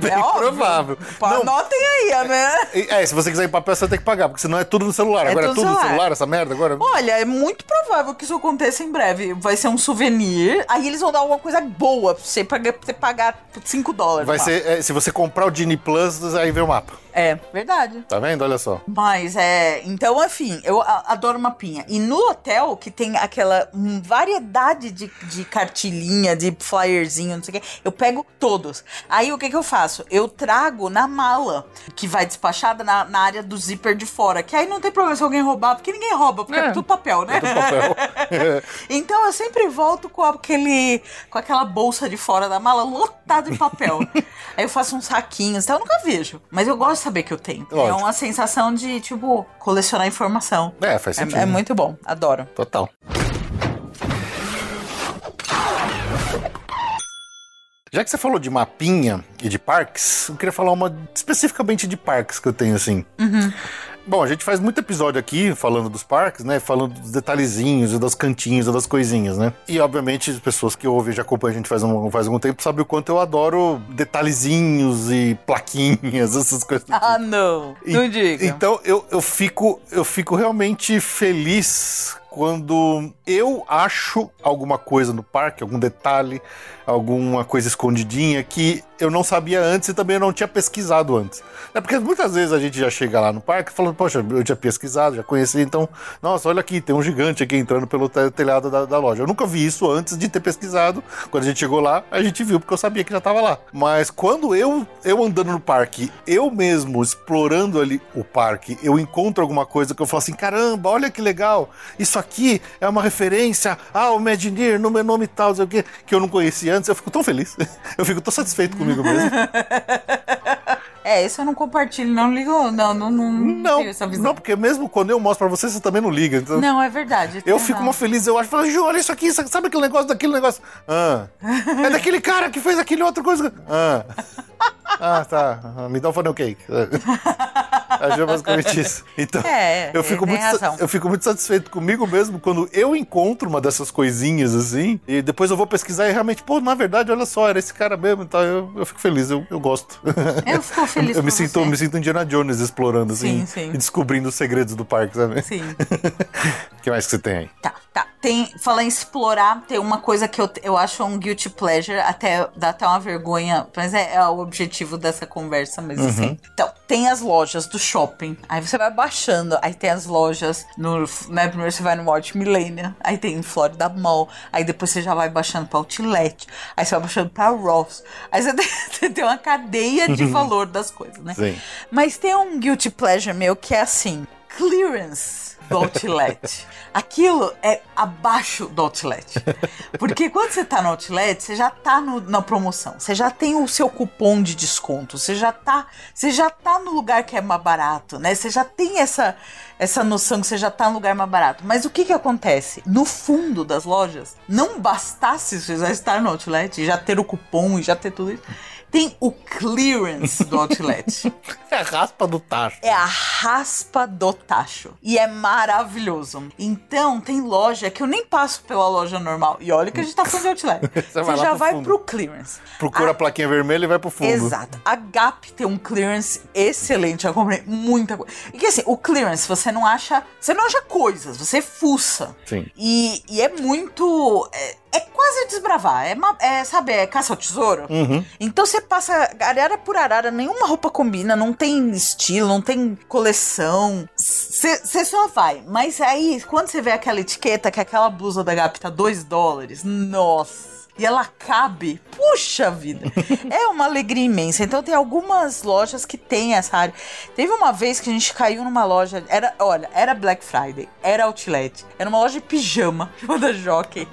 Bem é óbvio. provável. Pô, Anotem aí, né? É, se você quiser ir em papel, você tem que pagar, porque senão é tudo no celular. É Agora é tudo tudo no celular. essa merda agora. Olha, é muito provável que isso aconteça em breve. Vai ser um souvenir. Aí eles vão dar alguma coisa boa pra você, pra você pagar 5 dólares. Vai ser, é, se você comprar o Genie Plus, aí vem o mapa. É, verdade. Tá vendo? Olha só. Mas é. Então, enfim, eu a- adoro mapinha. E no hotel, que tem aquela variedade de, de cartilinha, de flyerzinho, não sei o quê, eu pego todos. Aí o que, que eu faço? Eu trago na mala, que vai despachada na, na área do zíper de fora. Que aí não tem problema se alguém roubar, porque ninguém rouba, porque é, É. tudo papel, né? É tudo papel. então eu sempre volto com aquele. com aquela bolsa de fora da mala lotada de papel. aí eu faço uns saquinhos, então eu nunca vejo. Mas eu gosto saber que eu tenho. É Lógico. uma sensação de, tipo, colecionar informação. É, faz sentido. É, é muito bom, adoro. Total. Já que você falou de mapinha e de parques, eu queria falar uma especificamente de parques que eu tenho assim. Uhum. Bom, a gente faz muito episódio aqui falando dos parques, né? Falando dos detalhezinhos e das cantinhos e das coisinhas, né? E obviamente as pessoas que ouvem e já acompanham a gente faz, um, faz algum tempo sabem o quanto eu adoro detalhezinhos e plaquinhas, essas coisas. Ah, não. Não E- diga. Então eu, eu, fico, eu fico realmente feliz quando eu acho alguma coisa no parque, algum detalhe, alguma coisa escondidinha que eu não sabia antes e também não tinha pesquisado antes. É porque muitas vezes a gente já chega lá no parque falando, poxa, eu tinha pesquisado, já conheci, então, nossa, olha aqui, tem um gigante aqui entrando pelo te- telhado da, da loja. Eu nunca vi isso antes de ter pesquisado. Quando a gente chegou lá, a gente viu, porque eu sabia que já tava lá. Mas quando eu, eu andando no parque, eu mesmo explorando ali o parque, eu encontro alguma coisa que eu falo assim, caramba, olha que legal, isso aqui é uma referência ao Imagineer, no meu nome e tal, não sei o quê, que eu não conhecia antes, eu fico tão feliz. Eu fico tão satisfeito comigo mesmo. É, isso eu não compartilho, não ligo, não, não, não, Não, essa visão. não, porque mesmo quando eu mostro pra você, você também não liga. Então... Não, é verdade. Eu fico uma feliz, eu acho, falo, Ju, olha isso aqui, sabe aquele negócio daquele negócio? Ah, é daquele cara que fez aquele outra coisa. Ah, ah tá, Ah, me dá um funnel cake. Acho é basicamente isso. Então, É, eu, fico muito, razão. eu fico muito satisfeito comigo mesmo quando eu encontro uma dessas coisinhas assim, e depois eu vou pesquisar e realmente, pô, na verdade, olha só, era esse cara mesmo e tal. Eu, eu fico feliz, eu, eu gosto. Eu fico feliz Eu, me sinto, você. me sinto Indiana Jones explorando, assim, Sim, sim. e descobrindo os segredos do parque, sabe? Sim. O que mais que você tem aí? Tá, tá. Tem, falar em explorar, tem uma coisa que eu, eu acho um guilty pleasure, até dá até uma vergonha, mas é, é o objetivo dessa conversa mesmo, Uhum. assim. Então, tem as lojas do shopping, aí você vai baixando, aí tem as lojas no, né, primeiro você vai no Walt Millennium, aí tem em Florida Mall, aí depois você já vai baixando pra Outlet, aí você vai baixando pra Ross, aí você tem, você tem uma cadeia de valor das coisas, né? Sim. Mas tem um guilty pleasure meu que é assim: clearance do outlet. Aquilo é abaixo do outlet. Porque quando você tá no outlet, você já tá no- na promoção, você já tem o seu cupom de desconto, você já tá, você já tá no lugar que é mais barato, né? Você já tem essa essa noção que você já tá no lugar mais barato. Mas o que que acontece? No fundo das lojas, não bastasse você já estar no outlet, já ter o cupom e já ter tudo isso, tem o clearance do outlet. É a raspa do tacho. É a raspa do tacho. E é maravilhoso. Então, tem loja que eu nem passo pela loja normal. E olha que a gente tá falando de outlet. Você, vai lá já pro vai fundo. pro clearance. Procura a plaquinha vermelha e vai pro fundo. Exato. A Gap tem um clearance excelente. Eu comprei muita coisa. E que assim, o clearance, você não acha. Você não acha coisas, você fuça. Sim. E, e é muito. É, é quase desbravar. É, é, sabe, é caça ao tesouro. Uhum. Então você passa arara por arara, nenhuma roupa combina, não tem estilo, não tem coleção. Você só vai. Mas aí, quando você vê aquela etiqueta que aquela blusa da Gap tá 2 dólares, nossa. E ela cabe, puxa vida, é uma alegria imensa. Então tem algumas lojas que tem essa área. Teve uma vez que a gente caiu numa loja, era, olha, era Black Friday, era Outlet, era uma loja de pijama, chamada Jockey.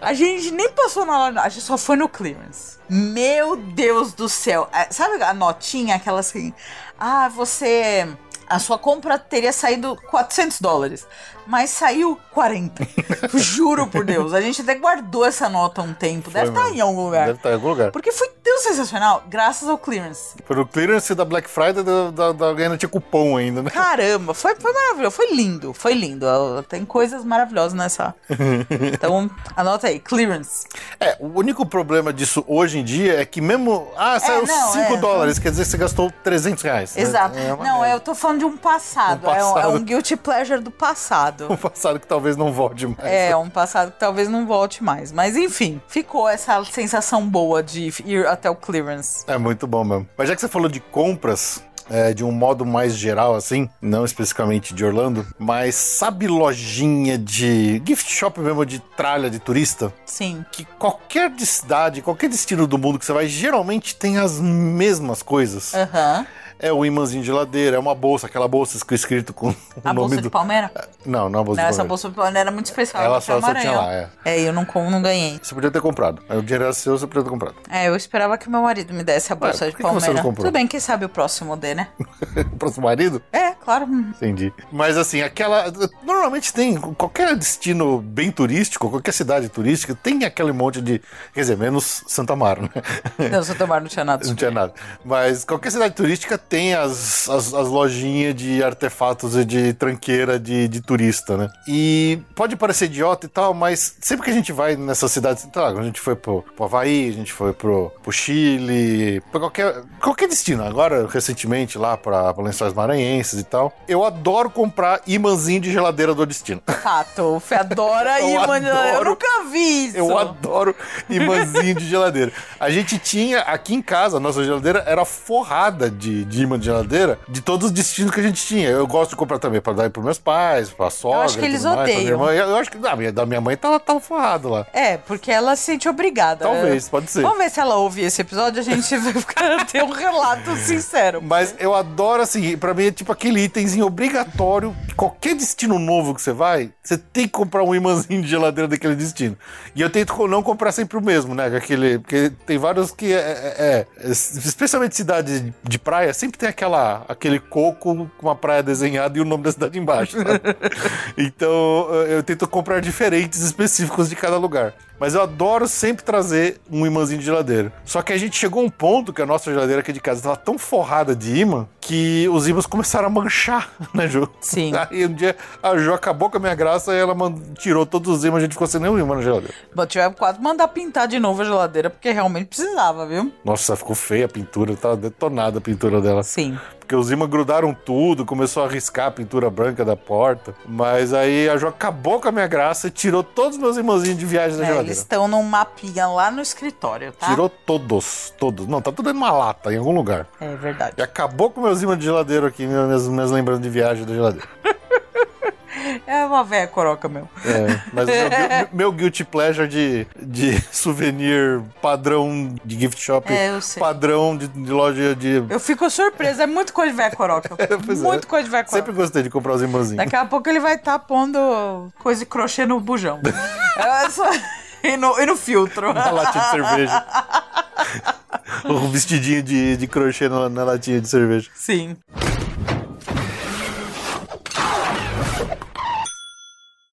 A gente nem passou na loja, a gente só foi no clearance. Meu Deus do céu, É, sabe a notinha, aquela assim, ah, você a sua compra teria saído 400 dólares, mas saiu 40. Juro por Deus. A gente até guardou essa nota há um tempo. Deve estar mesmo. em algum lugar. Deve estar em algum lugar. Porque foi tão sensacional, graças ao clearance. Pro clearance da Black Friday, da, da, da tinha cupom ainda, né? Caramba, foi, foi maravilhoso, foi lindo, foi lindo. Tem coisas maravilhosas nessa. Então, anota aí, clearance. É, o único problema disso hoje em dia é que mesmo. Ah, saiu não, 5 é, dólares, quer dizer que você gastou 300 reais. né? Exato. É uma não, merda. eu tô falando de um passado. Um É, um, é passado. um guilty pleasure do passado. Um passado que talvez não volte mais. É, um passado que talvez não volte mais. Mas enfim, ficou essa sensação boa de ir até o clearance. É muito bom mesmo. Mas já que você falou de compras, é, de um modo mais geral, assim, não especificamente de Orlando, mas sabe lojinha de gift shop mesmo de tralha de turista? Sim. Que qualquer de cidade, qualquer destino do mundo que você vai, geralmente tem as mesmas coisas. Aham. É o imãzinho de geladeira, é uma bolsa, aquela bolsa escrito com o A nome bolsa do. de palmeira? Não, não é a bolsa Não, de essa palmeira. bolsa de palmeira era muito especial. Ela só- só tinha lá, é. É, eu não, não ganhei. Você podia ter comprado. Aí O dinheiro era seu, você podia ter comprado. É, eu esperava que meu marido me desse a bolsa Ué, de palmeira. não comprou? Tudo bem, quem sabe o próximo dê, né? Próximo marido? É, claro. Entendi. Mas assim, aquela. Normalmente tem. Qualquer destino bem turístico, qualquer cidade turística, tem aquele monte de. Quer dizer, menos Santa Mara, né? Não, seu tomar não tinha nada. Não tinha nada. Mas qualquer cidade turística tem as, as, as lojinhas de artefatos e de tranqueira de, de turista, né? E pode parecer idiota e tal, mas sempre que a gente vai nessas cidades, tá, a gente foi pro, pro Havaí, a gente foi pro, pro Chile, pra qualquer, qualquer destino. Agora, recentemente, lá pra, pra Lençóis Maranhenses e tal. Eu adoro comprar imãzinho de geladeira do destino. Fato, o Fê adora Eu imã de- Eu adoro. nunca vi isso. Eu adoro imãzinho de geladeira. A gente tinha aqui em casa, a nossa geladeira era forrada de imã de geladeira de todos os destinos que a gente tinha. Eu gosto de comprar também para dar pros meus pais, pra sogra. acho que eles mais, pra minha odeiam. irmã. Eu acho que da minha, da minha mãe tava, tava forrado lá. É, porque ela se sente obrigada. Talvez, pode ser. Vamos ver se ela ouve esse episódio, a gente vai ficar- ter um relato sincero. Mas eu adoro, assim, pra mim é tipo aquele itemzinho obrigatório. Qualquer destino novo que você vai, você tem que comprar um imãzinho de geladeira daquele destino. E eu tento não comprar sempre o mesmo, né? Aquele, porque tem vários que é, é- é- especialmente cidade de praia, sempre tem aquela, aquele coco com uma praia desenhada e o nome da cidade embaixo. então eu tento comprar diferentes específicos de cada lugar. Mas eu adoro sempre trazer um imãzinho de geladeira. Só que a gente chegou a um ponto que a nossa geladeira aqui de casa estava tão forrada de imã que os imãs começaram a manchar, né, Ju? Sim. Aí um dia a Ju acabou com a minha graça e ela tirou todos os imãs, a gente ficou sem nenhum imã na geladeira. Bom, tivemos quase mandar pintar de novo a geladeira, porque realmente precisava, viu? Nossa, ficou feia a pintura, tava detonada a pintura dela. Sim. Porque porque os imãs grudaram tudo, começou a riscar a pintura branca da porta. Mas aí a Jo acabou com a minha graça e tirou todos os meus imãzinhos de viagem da É, geladeira. eles estão num mapinha lá no escritório, tá? Tirou todos, todos. Não, tá tudo em uma lata, em algum lugar. É verdade. E acabou com meus imãs de geladeira aqui, minhas, minhas lembranças de viagem da geladeira. É uma velha coroca, meu. É, mas meu, meu, guilty pleasure de, de souvenir padrão de gift shop, É, padrão de, de loja de. Eu fico surpresa, é muito coisa de velha coroca. Pois é. muito coisa de velha coroca. Sempre gostei de comprar os imãzinhos. Daqui a pouco ele vai estar pondo coisa de crochê no bujão. É só- E no, e no filtro. Na latinha de cerveja. o vestidinho de, de crochê na, na latinha de cerveja. Sim.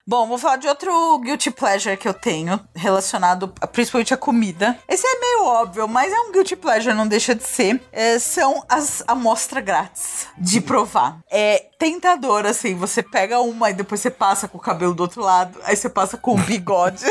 Bom, vou falar de outro guilty pleasure que eu tenho, relacionado principalmente à comida. Esse é meio óbvio, mas é um guilty pleasure, não deixa de ser. É, são as amostras grátis de provar. É tentador, assim, você pega uma e depois você passa com o cabelo do outro lado, aí você passa com o bigode.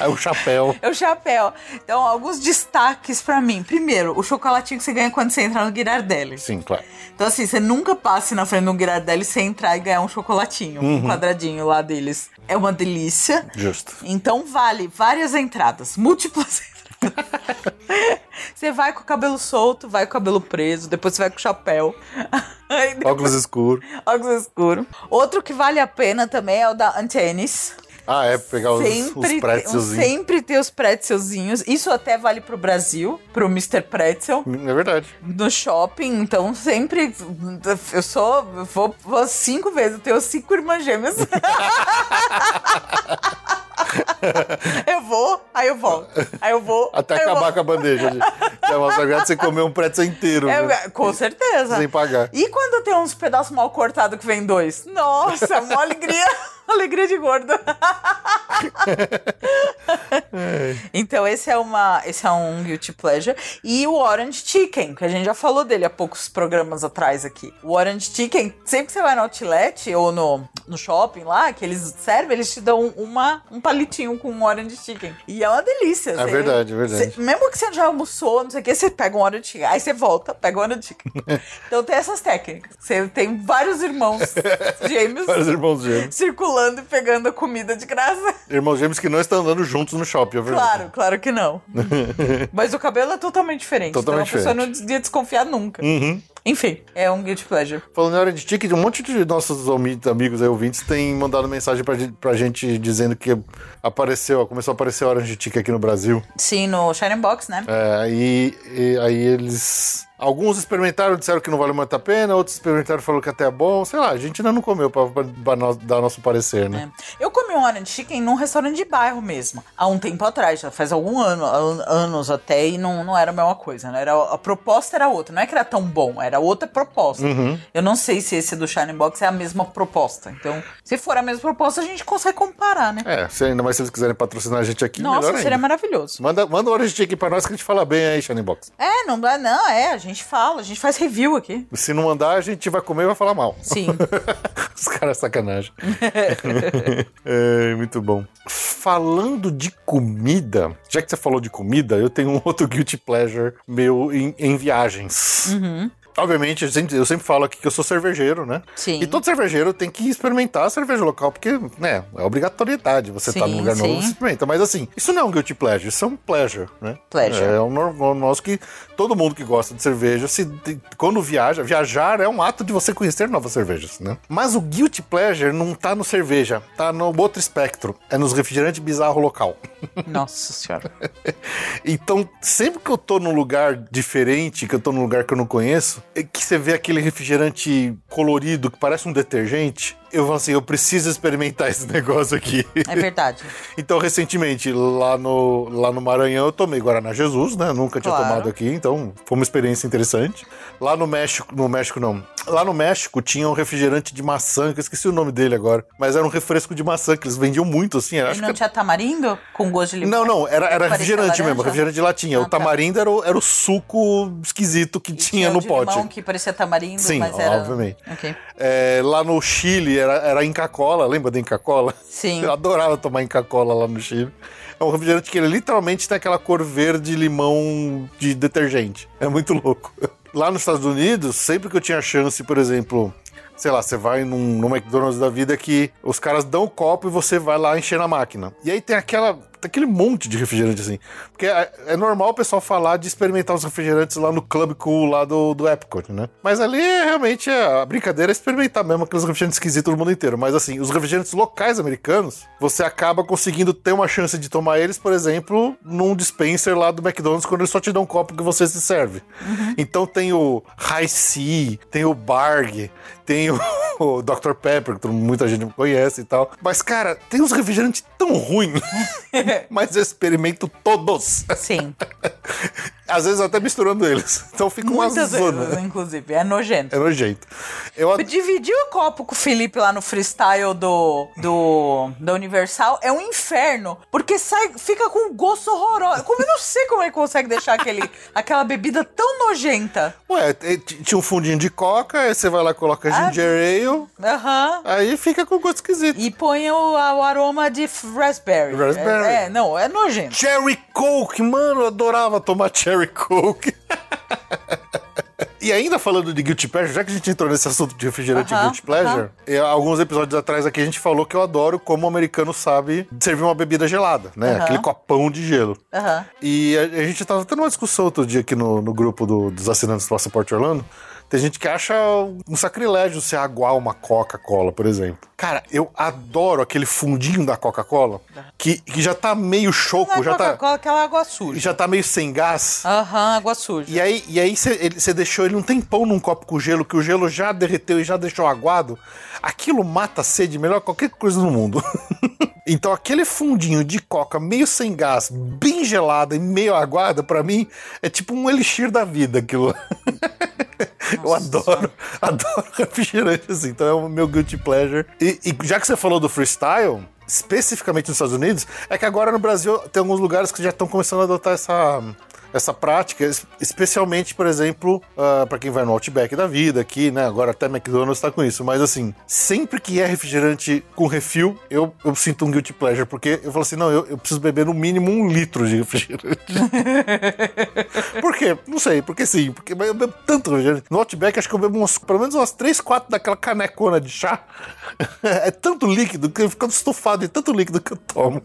Aí o chapéu. É o chapéu. Então, alguns destaques pra mim. Primeiro, o chocolatinho que você ganha quando você entra no Girardelli. Sim, claro. Então, assim, você nunca passe na frente de um Girardelli sem entrar e ganhar um chocolatinho, um Uhum. quadradinho lá deles. É uma delícia. Justo. Então, vale várias entradas, múltiplas entradas. Você vai com o cabelo solto, vai com o cabelo preso, depois você vai com o chapéu. Depois- Óculos escuros. Óculos escuros. Outro que vale a pena também é o da Antennis. Ah, é, pegar os, os Sempre, pretzelzinhos. sempre ter os pretzelzinhos. Isso até vale pro Brasil, pro Mr. Pretzel. É verdade. No shopping, então sempre. Eu sou. Vou, vou cinco vezes, eu tenho cinco irmãs gêmeas. eu vou, aí eu volto. Aí eu vou. Até acabar com a bandeja. De, de amostra grátis, você comer um pretzel inteiro. É, com certeza. Sem pagar. E quando tem uns pedaços mal cortados que vem dois? Nossa, uma alegria. alegria de gordo. então esse é uma, esse é um guilty pleasure e o Orange Chicken, que a gente já falou dele há poucos programas atrás aqui. O Orange Chicken, sempre que você vai no outlet ou no, no shopping lá, que eles servem, eles te dão uma, um palitinho com um Orange Chicken. E é uma delícia. É verdade, é verdade. você- mesmo que você já almoçou, não sei o que, você pega um Orange Chicken, aí você volta, pega um Orange Chicken. então tem essas técnicas. Você tem vários irmãos gêmeos Vários irmãos gêmeos. circulando e pegando comida de graça. Irmãos gêmeos que não estão andando juntos no shopping, é verdade. Claro, claro que não. Mas o cabelo é totalmente diferente. Totalmente então a pessoa diferente. não devia desconfiar nunca. Uhum. Enfim, é um guilty pleasure. Falando em Orange Chicken, um monte de nossos ami- amigos aí, ouvintes, têm mandado mensagem pra, gente- pra gente dizendo que apareceu, começou a aparecer Orange Chicken aqui no Brasil. Sim, no Shining Box, né? É, aí, e- aí eles. Alguns experimentaram, disseram que não vale muito a pena, outros experimentaram e falaram que até é bom. Sei lá, a gente ainda não comeu pra, pra- pra nós- dar nosso parecer, né? Eu comi um Orange Chicken num restaurante de bairro mesmo. Há um tempo atrás, já faz algum ano, an- anos até, e não, não era a mesma coisa, né? Era, a proposta era outra. Não é que era tão bom, era outra proposta. Uhum. Eu não sei se esse do Shining Box é a mesma proposta. Então, se for a mesma proposta, a gente consegue comparar, né? É, se ainda mais se eles quiserem patrocinar a gente aqui, Nossa, melhor seria ainda. maravilhoso. Manda, manda um Orange Chicken pra nós que a gente fala bem aí, Shining Box. É, não dá, não, é, a gente fala, a gente faz review aqui. Se não mandar, a gente vai comer e vai falar mal. Sim. Os caras sacanagem. é, muito bom. Falando de comida, já que você falou de comida, eu tenho um outro guilty pleasure meu em, em viagens. Uhum. Obviamente, eu sempre, eu sempre falo aqui que eu sou cervejeiro, né? Sim. E todo cervejeiro tem que experimentar a cerveja local, porque, né, é obrigatoriedade. Você tá Sim, num lugar novo, sim. você experimenta. Mas assim, isso não é um guilty pleasure, isso é um pleasure, né? Pleasure. É um normal nosso que todo mundo que gosta de cerveja, se, quando viaja, viajar é um ato de você conhecer novas cervejas, né? Mas o guilty pleasure não tá no cerveja, tá no outro espectro. É nos refrigerantes bizarro local. Nossa senhora. Então, sempre que eu tô num lugar diferente, que eu tô num lugar que eu não conheço, é que você vê aquele refrigerante colorido que parece um detergente, eu falo assim, eu preciso experimentar esse negócio aqui. É verdade. Então, recentemente, lá no, lá no Maranhão, eu tomei Guaraná Jesus, né? Nunca tinha Claro. tomado aqui, então foi uma experiência interessante. Lá no México, no México não. Lá no México tinha um refrigerante de maçã, que eu esqueci o nome dele agora, mas era um refresco de maçã que eles vendiam muito, assim. Acho Ele não que tinha tamarindo com gosto de limão? não, não, era, era refrigerante mesmo, refrigerante de latinha. Ah, o tá. tamarindo era o, era o suco esquisito que tinha o no de pote. limão que parecia tamarindo, Sim, mas era... obviamente. Ok. É, lá no Chile era, era Inca Cola, lembra da Inca Cola? Sim. Eu adorava tomar Inca Cola lá no Chile. É um refrigerante que ele literalmente tem aquela cor verde limão de detergente. É muito louco. Lá nos Estados Unidos, sempre que eu tinha chance, por exemplo, sei lá, você vai num, num McDonald's da vida que os caras dão o copo e você vai lá encher na máquina. E aí tem aquela. Tem aquele monte de refrigerante assim. Porque é, é normal o pessoal falar de experimentar os refrigerantes lá no Club Cool lá do, do Epcot, né? Mas ali é realmente a brincadeira é experimentar mesmo aqueles refrigerantes esquisitos do mundo inteiro. Mas assim, os refrigerantes locais americanos, você acaba conseguindo ter uma chance de tomar eles, por exemplo, num dispenser lá do McDonald's quando eles só te dão um copo que você se serve. Então tem o High C, tem o Barg, tem o, o Dr. Pepper, que muita gente conhece e tal. Mas, cara, tem uns refrigerantes tão ruins, mas eu experimento todos. Sim. Às vezes até misturando eles. Então fica uma Muitas zona. vezes, inclusive. É nojento. É nojento. Eu Dividir o copo com o Felipe lá no freestyle do, do da Universal é um inferno, porque sai, fica com um gosto horroroso. Como eu não sei como ele consegue deixar aquele, aquela bebida tão nojenta. Ué, t- tinha um fundinho de coca, aí você vai lá e coloca Ginger ale, Aham. aí fica com gosto esquisito. E põe o, o aroma de raspberry. Raspberry. É, é, não, é nojento. Cherry Coke, mano, eu adorava tomar Cherry Coke. E ainda falando de Guilty Pleasure, já que a gente entrou nesse assunto de refrigerante Aham, e Guilty Pleasure, e alguns episódios atrás aqui a gente falou que eu adoro como o americano sabe servir uma bebida gelada, né? Aham. Aquele copão de gelo. E a, a gente tava tendo uma discussão outro dia aqui no, no grupo do- dos assinantes do Passaporte Orlando. Tem gente que acha um sacrilégio você aguar uma Coca-Cola, por exemplo. Cara, eu adoro aquele fundinho da Coca-Cola que, que já tá meio Não choco, é já tá, Coca-Cola, aquela água suja. já tá meio sem gás. Aham, água suja. E aí, e aí você deixou ele um tempão num copo com gelo, que o gelo já derreteu e já deixou aguado. Aquilo mata a sede melhor que qualquer coisa no mundo. então aquele fundinho de coca meio sem gás, bem gelada e meio aguada, pra mim, é tipo um elixir da vida aquilo. Eu adoro, adoro refrigerante assim, então é o meu guilty pleasure. E, e já que você falou do freestyle, especificamente nos Estados Unidos, é que agora no Brasil tem alguns lugares que já estão começando a adotar essa, essa prática, es- especialmente, por exemplo, ah, pra quem vai no Outback da vida aqui, né? Agora até McDonald's tá com isso, mas assim, sempre que é refrigerante com refil, eu, eu sinto um guilty pleasure, porque eu falo assim, não, eu, eu preciso beber no mínimo um litro de refrigerante. Por quê? Não sei, porque sim, porque eu bebo tanto refrigerante. No Outback, acho que eu bebo uns, pelo menos umas 3, 4 daquela canecona de chá. é tanto líquido que eu fico estufado de tanto líquido que eu tomo.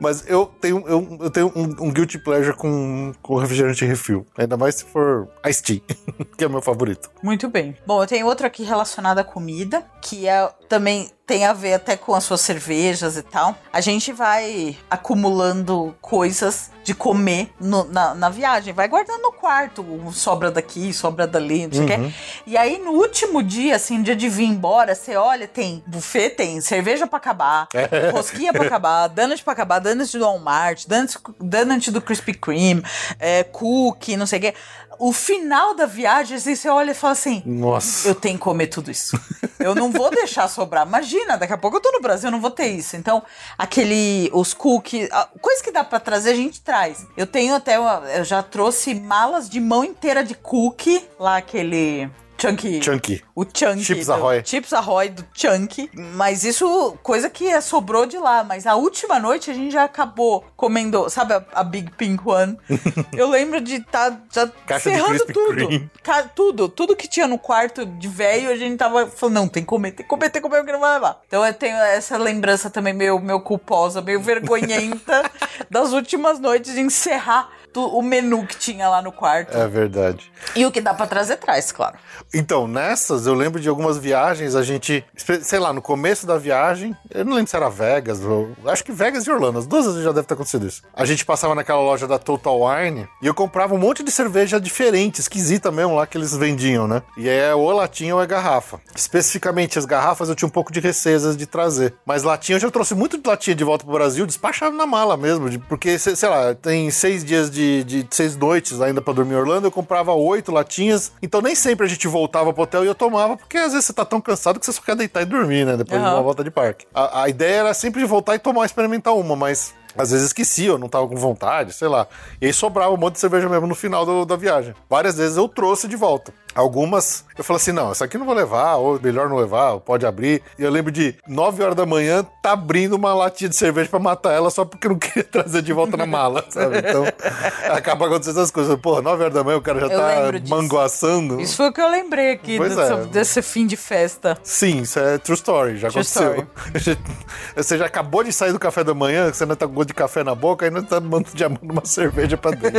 Mas eu tenho, eu, eu tenho um, um guilty pleasure com, com refrigerante refil. Ainda mais se for Ice Tea, que é o meu favorito. Muito bem. Bom, eu tenho outro aqui relacionado à comida, que é também tem a ver até com as suas cervejas e tal. A gente vai acumulando coisas de comer no- na, na viagem, vai guardando no quarto, sobra daqui, sobra dali, não sei o Uhum. quê. E aí no último dia, assim, dia de vir embora, você olha, tem buffet, tem cerveja pra acabar, É. rosquinha pra acabar, donut pra acabar, donut do Walmart, donut, donut do Krispy Kreme, é, cookie, não sei o quê. O final da viagem, assim, você olha e fala assim: Nossa. Eu tenho que comer tudo isso. Eu não vou deixar sobrar. Imagina, daqui a pouco eu tô no Brasil, eu não vou ter isso. Então, aquele. Os cookies. Coisa que dá pra trazer, a gente traz. Eu tenho até. Uma, eu já trouxe malas de mão inteira de cookie. Lá aquele. Chunky. Chunky. O Chunky. Chips Ahoy. Chips Ahoy do Chunky. Mas isso, coisa que é, sobrou de lá. Mas a última noite a gente já acabou comendo, sabe a, a Big Pink One? Eu lembro de estar tá, já Caixa Krispy tudo. Ca- tudo, tudo que tinha no quarto de velho, a gente tava falando, não, tem que comer, tem que comer, tem que comer, porque não vai levar. Então eu tenho essa lembrança também meio, meio culposa, meio vergonhenta das últimas noites de encerrar o menu que tinha lá no quarto. É verdade. E o que dá pra trazer, traz, claro. Então, nessas, eu lembro de algumas viagens, a gente, sei lá, no começo da viagem, eu não lembro se era Vegas, ou, acho que Vegas e Orlando, as duas vezes já deve ter acontecido isso. A gente passava naquela loja da Total Wine e eu comprava um monte de cerveja diferente, esquisita mesmo lá que eles vendiam, né? E é ou latinha ou é garrafa. Especificamente as garrafas eu tinha um pouco de receias de trazer, mas latinha eu já trouxe muito de latinha de volta pro Brasil, despachado na mala mesmo, porque, se- sei lá, tem seis dias de, de seis noites ainda pra dormir em Orlando, eu comprava oito latinhas, então nem sempre a gente voltava pro hotel e eu tomava, porque às vezes você tá tão cansado que você só quer deitar e dormir, né? Depois de Aham. uma volta de parque. A, a ideia era sempre de voltar e tomar, experimentar uma, mas às vezes esquecia, eu não tava com vontade, sei lá. E aí sobrava um monte de cerveja mesmo no final do- da viagem. Várias vezes eu trouxe de volta. Algumas eu falei assim: não, essa aqui não vou levar, ou melhor não levar, pode abrir. E eu lembro de 9 horas da manhã, tá abrindo uma latinha de cerveja pra matar ela só porque eu não queria trazer de volta na mala, sabe? Então acaba acontecendo essas coisas. Pô, 9 horas da manhã o cara já Eu tá manguaçando. Isso foi o que eu lembrei aqui desse, é. desse fim de festa. Sim, isso é true story, já True aconteceu. Você já acabou de sair do café da manhã, você ainda tá com gosto de café na boca, ainda tá mandando uma cerveja pra dentro.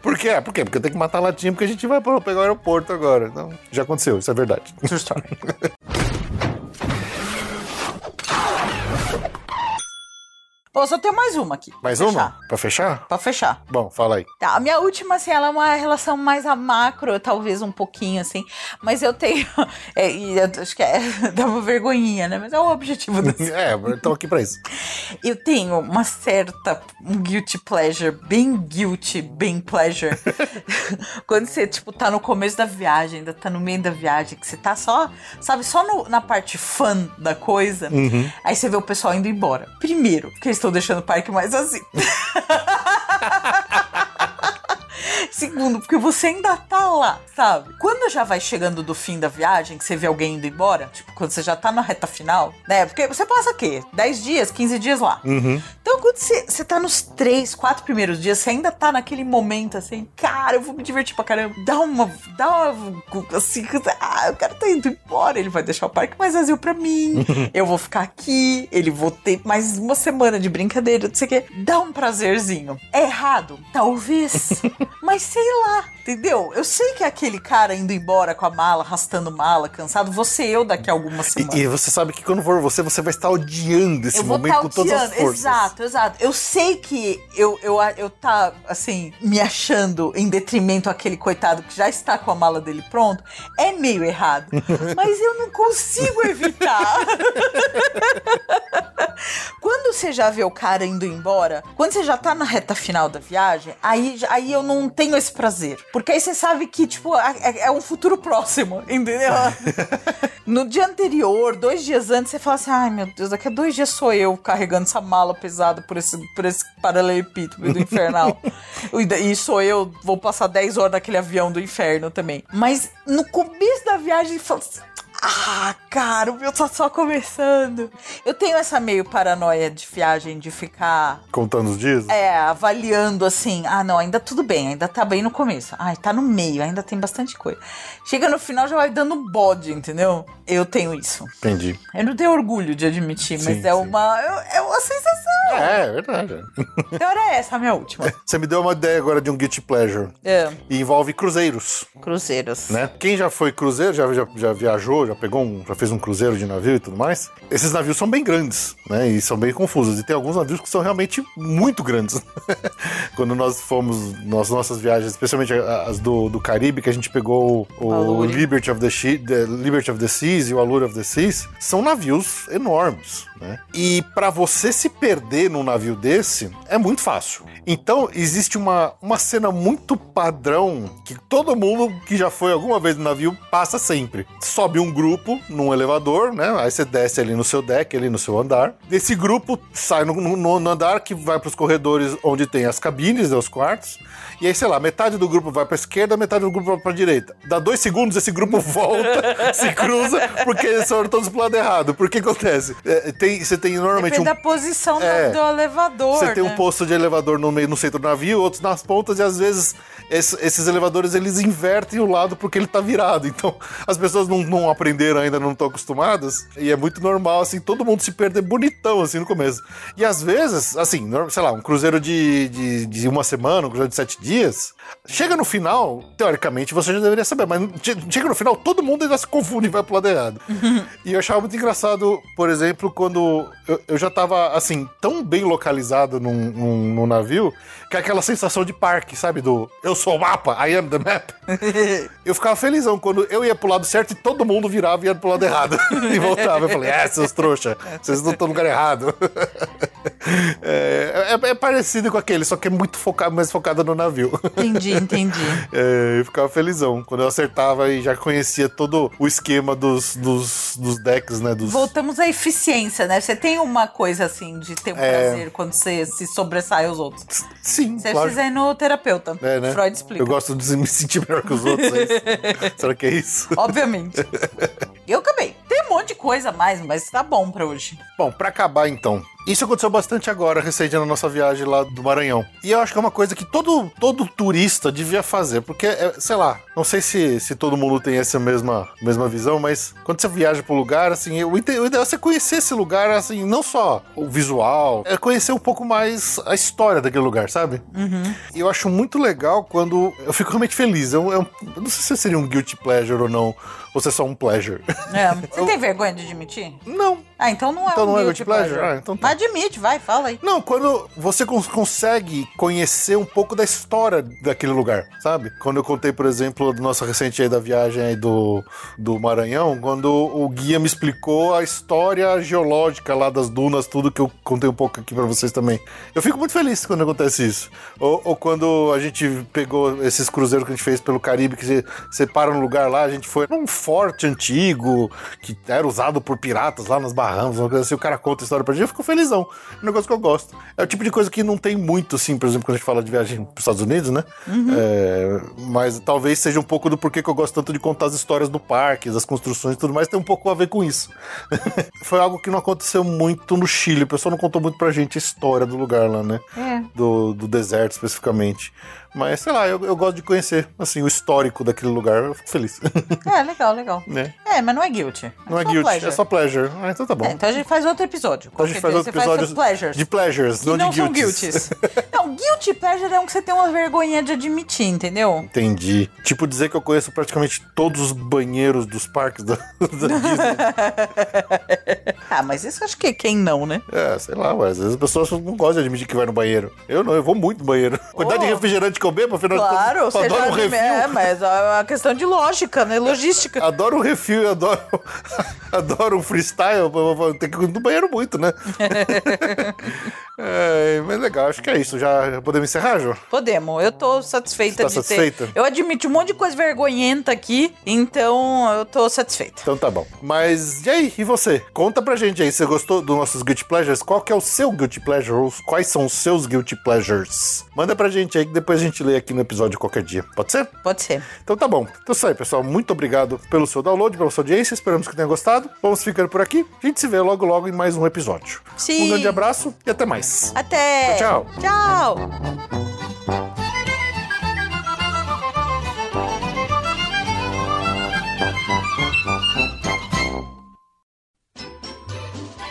Por quê? Por quê? Porque tem que matar a latinha, porque a gente vai pegar o aeroporto agora. Então, já aconteceu, isso é verdade. True story. Pô, só tenho mais uma aqui. Mais uma? Pra fechar? Pra fechar. Bom, fala aí. Tá, a minha última, assim, ela é uma relação mais a macro, talvez um pouquinho, assim. Mas eu tenho. É, e eu acho que é. dá uma vergonhinha, né? Mas é o objetivo desse. É, eu tô aqui pra isso. Eu tenho uma certa. Um guilty pleasure, bem guilty, bem pleasure. Quando você, tipo, tá no começo da viagem, ainda tá no meio da viagem, que você tá só. Sabe, só no- na parte fã da coisa. Uhum. Aí você vê o pessoal indo embora. Primeiro, porque estão deixando o parque mais assim. Segundo, porque você ainda tá lá, sabe? Quando já vai chegando do fim da viagem, que você vê alguém indo embora, tipo, quando você já tá na reta final, né? Porque você passa o quê? 10 dias, 15 dias lá. Uhum. Então, quando você, você tá nos três, quatro primeiros dias, você ainda tá naquele momento assim, cara, eu vou me divertir pra caramba. Dá uma. Dá uma. Assim, ah, o cara tá indo embora, ele vai deixar o parque mais vazio pra mim. eu vou ficar aqui, ele vou ter mais uma semana de brincadeira, não sei o quê. Dá um prazerzinho. É errado? Talvez. Mas sei lá, entendeu? Eu sei que é aquele cara indo embora com a mala, arrastando mala, cansado, ser eu daqui a algumas semanas. E, e você sabe que quando for você, você vai estar odiando esse Eu vou momento tá com todas as odiando. forças. Exato, exato. Eu sei que eu, eu, eu tá, assim, me achando em detrimento àquele coitado que já está com a mala dele pronto. É meio errado. mas eu não consigo evitar. quando você já vê o cara indo embora, quando você já tá na reta final da viagem, aí, aí eu não tenho esse prazer. Porque aí você sabe que, tipo, é, é um futuro próximo, entendeu? No dia anterior, dois dias antes, você fala assim: ai meu Deus, daqui a dois dias sou eu carregando essa mala pesada por esse, por esse paralelepípedo do infernal. e daí sou eu, vou passar 10 horas naquele avião do inferno também. Mas no começo da viagem, fala assim. Ah, cara, o meu tá só começando. Eu tenho essa meio paranoia de viagem, de ficar Contando os dias? é, avaliando assim, ah, não, ainda tudo bem, ainda tá bem no começo. Ai, tá no meio, ainda tem bastante coisa. Chega no final já vai dando bode, entendeu? Eu tenho isso. Entendi. Eu não tenho orgulho de admitir, mas Sim, é sim. uma é uma sensação. É, é verdade. Então era essa a minha última. Você me deu uma ideia agora de um guilty pleasure. É, E envolve cruzeiros, cruzeiros. né? Quem já foi cruzeiro, já, já, já viajou, já pegou um, já fez um cruzeiro de navio e tudo mais. Esses navios são bem grandes, né? E são bem confusos. E tem alguns navios que são realmente muito grandes. Quando nós fomos nas nossas viagens, especialmente as do, do Caribe, que a gente pegou o, o. Liberty of the, She- the Liberty of the Seas e o Allure of the Seas, são navios enormes, né? E para você se perder num navio desse é muito fácil. Então existe uma, uma cena muito padrão que todo mundo que já foi alguma vez no navio passa sempre. Sobe um grupo num elevador, né? Aí você desce ali no seu deck, ali no seu andar. Desse grupo sai no, no- no andar que vai para os corredores onde tem as cabines, né, os quartos. E aí, sei lá, metade do grupo vai pra esquerda, metade do grupo vai pra direita. Dá dois segundos, esse grupo volta, se cruza, porque eles foram todos pro lado errado. Por que acontece? É, tem, você tem normalmente Depende um da posição do- É. do, elevador. você tem né? um posto de elevador no meio, no centro do navio, outros nas pontas, e às vezes esse- esses elevadores eles invertem o lado porque ele tá virado. Então as pessoas não, não aprenderam ainda, não estão acostumadas, e é muito normal, assim, todo mundo se perder bonitão, assim, no começo. E às vezes, assim, sei lá, um cruzeiro de, de, de uma semana, um cruzeiro de sete dias, chega no final, teoricamente você já deveria saber, mas che- chega no final, todo mundo ainda se confunde e vai pro lado errado. E eu achava muito engraçado, por exemplo, quando eu, eu já tava, assim, tão bem localizado num, num- num navio, que é aquela sensação de parque, sabe? Do eu sou o mapa, I am the map. eu ficava felizão quando eu ia pro lado certo e todo mundo virava e ia pro lado errado. e voltava. Eu falei, é, seus trouxa, vocês não estão no lugar errado. É, é- é parecido com aquele, só que é muito focado, mais focado no navio. Entendi, entendi. É, eu ficava felizão quando eu acertava e já conhecia todo o esquema dos, dos, dos decks, né? Dos... Voltamos à eficiência, né? Você tem uma coisa assim de ter um É. prazer quando você se sobressai aos outros. Sim, Você claro. ir no terapeuta. É, né? Freud explica. Eu gosto de me sentir melhor que os outros. é? Será que é isso? Obviamente. Eu acabei. Tem um monte de coisa a mais, mas tá bom pra hoje. Bom, pra acabar então. Isso aconteceu bastante agora, recente na nossa viagem lá do Maranhão. E eu acho que é uma coisa que todo, todo turista devia fazer, porque, é, sei lá, não sei se, se todo mundo tem essa mesma, mesma visão, mas quando você viaja pro lugar, assim, o ide- o ideal é você conhecer esse lugar, assim, não só o visual, é conhecer um pouco mais a história daquele lugar, sabe? E eu acho muito legal quando eu fico realmente feliz. Eu, eu- eu não sei se seria um guilty pleasure ou não, ou se é só um pleasure. É. Você tem vergonha de admitir? Não. Ah, então não é Então um não é guilty pleasure? pleasure. Ah, então tá. Admite, vai, fala aí. Não, quando você cons- consegue conhecer um pouco da história daquele lugar, sabe? Quando eu contei, por exemplo, do nossa recente aí da viagem aí do, do Maranhão, quando o guia me explicou a história geológica lá das dunas, tudo que eu contei um pouco aqui pra vocês também. Eu fico muito feliz quando acontece isso. Ou, ou quando a gente pegou esses cruzeiros que a gente fez pelo Caribe, que você, você para num lugar lá, a gente foi num forte antigo, que era usado por piratas lá nas Bahamas, uma coisa assim, o cara conta a história pra gente, eu fico felizão. É um negócio que eu gosto. É o tipo de coisa que não tem muito, assim, por exemplo, quando a gente fala de viagem pros Estados Unidos, né? Uhum. É, mas talvez seja um pouco do porquê que eu gosto tanto de contar as histórias do parque, das construções e tudo mais, tem um pouco a ver com isso. Foi algo que não aconteceu muito no Chile, o pessoal não contou muito pra gente a história do lugar lá, né? É. Do, do deserto especificamente. Mas, sei lá, eu, eu gosto de conhecer, assim, o histórico daquele lugar, eu fico feliz. É, legal, legal. né? É, mas não é guilty. Não é só guilty, pleasure. é só pleasure. Ah, então tá bom. É, então a gente faz outro episódio. Então a gente faz outro episódio seus pleasures. de pleasures, não, não de são guilties. não, guilty pleasure é um que você tem uma vergonhinha de admitir, entendeu? Entendi. Tipo, dizer que eu conheço praticamente todos os banheiros dos parques da, da Disney. ah, mas isso acho que quem não, né? É, sei lá, ué, às vezes as pessoas não gostam de admitir que vai no banheiro. Eu não, eu vou muito no banheiro. Quantidade de refrigerante que eu bebo, afinal Claro, de contas, adoro já um refil. É, mas é uma questão de lógica, né? Logística. Adoro um refil, adoro, adoro um freestyle, vou- ter que ir no banheiro muito, né? é, mas legal, acho que é isso. Já podemos encerrar, Jô? Podemos, eu tô satisfeita Tá de satisfeita? ter. Eu admiti um monte de coisa vergonhenta aqui, então eu tô satisfeita. Então tá bom. Mas e aí, e você? Conta pra gente aí, você gostou dos nossos Guilty Pleasures? Qual que é o seu Guilty Pleasure? Quais são os seus Guilty Pleasures? Manda pra gente aí que depois a gente lê aqui no episódio qualquer dia. Pode ser? Pode ser. Então tá bom. Então é isso aí, pessoal. Muito obrigado pelo seu download, pela sua audiência. Esperamos que tenha gostado. Vamos ficando por aqui. A gente se vê logo logo em mais um episódio. Sim. Um grande abraço e até mais. Até! Tchau, Tchau!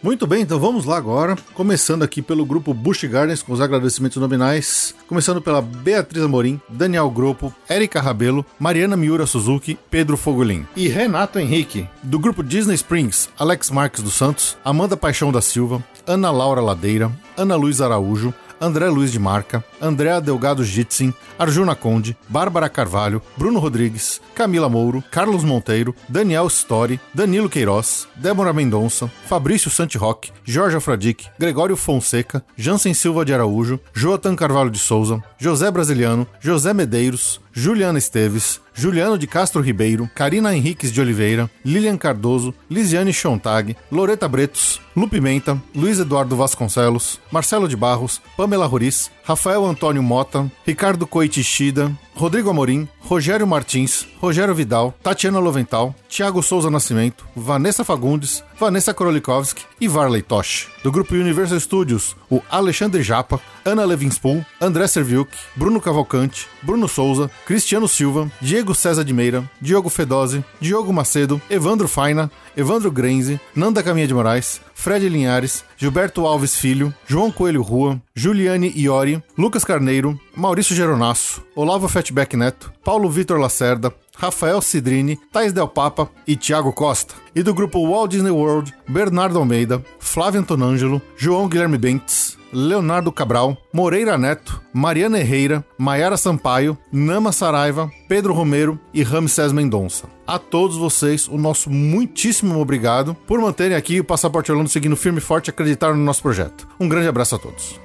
Muito bem, então vamos lá agora, começando aqui pelo grupo Busch Gardens com os agradecimentos nominais, começando pela Beatriz Amorim, Daniel Gropo, Erika Rabelo, Mariana Miura Suzuki, Pedro Fogolin e Renato Henrique, do grupo Disney Springs, Alex Marques dos Santos, Amanda Paixão da Silva, Ana Laura Ladeira, Ana Luiz Araújo, André Luiz de Marca, Andréa Delgado Jitsin, Arjuna Conde, Bárbara Carvalho, Bruno Rodrigues, Camila Mouro, Carlos Monteiro, Daniel Story, Danilo Queiroz, Débora Mendonça, Fabrício Santiroque, Jorge Afradic, Gregório Fonseca, Jansen Silva de Araújo, Joatan Carvalho de Souza, José Brasiliano, José Medeiros, Juliana Esteves, Juliano de Castro Ribeiro, Karina Henriques de Oliveira, Lilian Cardoso, Lisiane Chontag, Loreta Bretos, Lu Pimenta, Luiz Eduardo Vasconcelos, Marcelo de Barros, Pamela Ruiz, Rafael Antônio Mota, Ricardo Coitichida, Rodrigo Amorim, Rogério Martins, Rogério Vidal, Tatiana Lovental, Thiago Souza Nascimento, Vanessa Fagundes, Vanessa Krolikovski e Varley Tosh. Do grupo Universal Studios, o Alexandre Japa, Ana Levinspoon, André Serviuk, Bruno Cavalcante, Bruno Souza, Cristiano Silva, Diego César de Meira, Diogo Fedose, Diogo Macedo, Evandro Faina, Evandro Grenze, Nanda Caminha de Moraes, Fred Linhares, Gilberto Alves Filho, João Coelho Rua, Juliane Iori, Lucas Carneiro, Maurício Geronasso, Olavo Fatback Neto, Paulo Vitor Lacerda, Rafael Cidrini, Thais Del Papa e Thiago Costa. E do grupo Walt Disney World, Bernardo Almeida, Flávio Antonângelo, João Guilherme Bentes, Leonardo Cabral, Moreira Neto, Mariana Herreira, Maiara Sampaio, Nama Saraiva, Pedro Romero e Ramsés Mendonça. A todos vocês, o nosso muitíssimo obrigado por manterem aqui o Passaporte Orlando seguindo firme e forte e acreditar no nosso projeto. Um grande abraço a todos.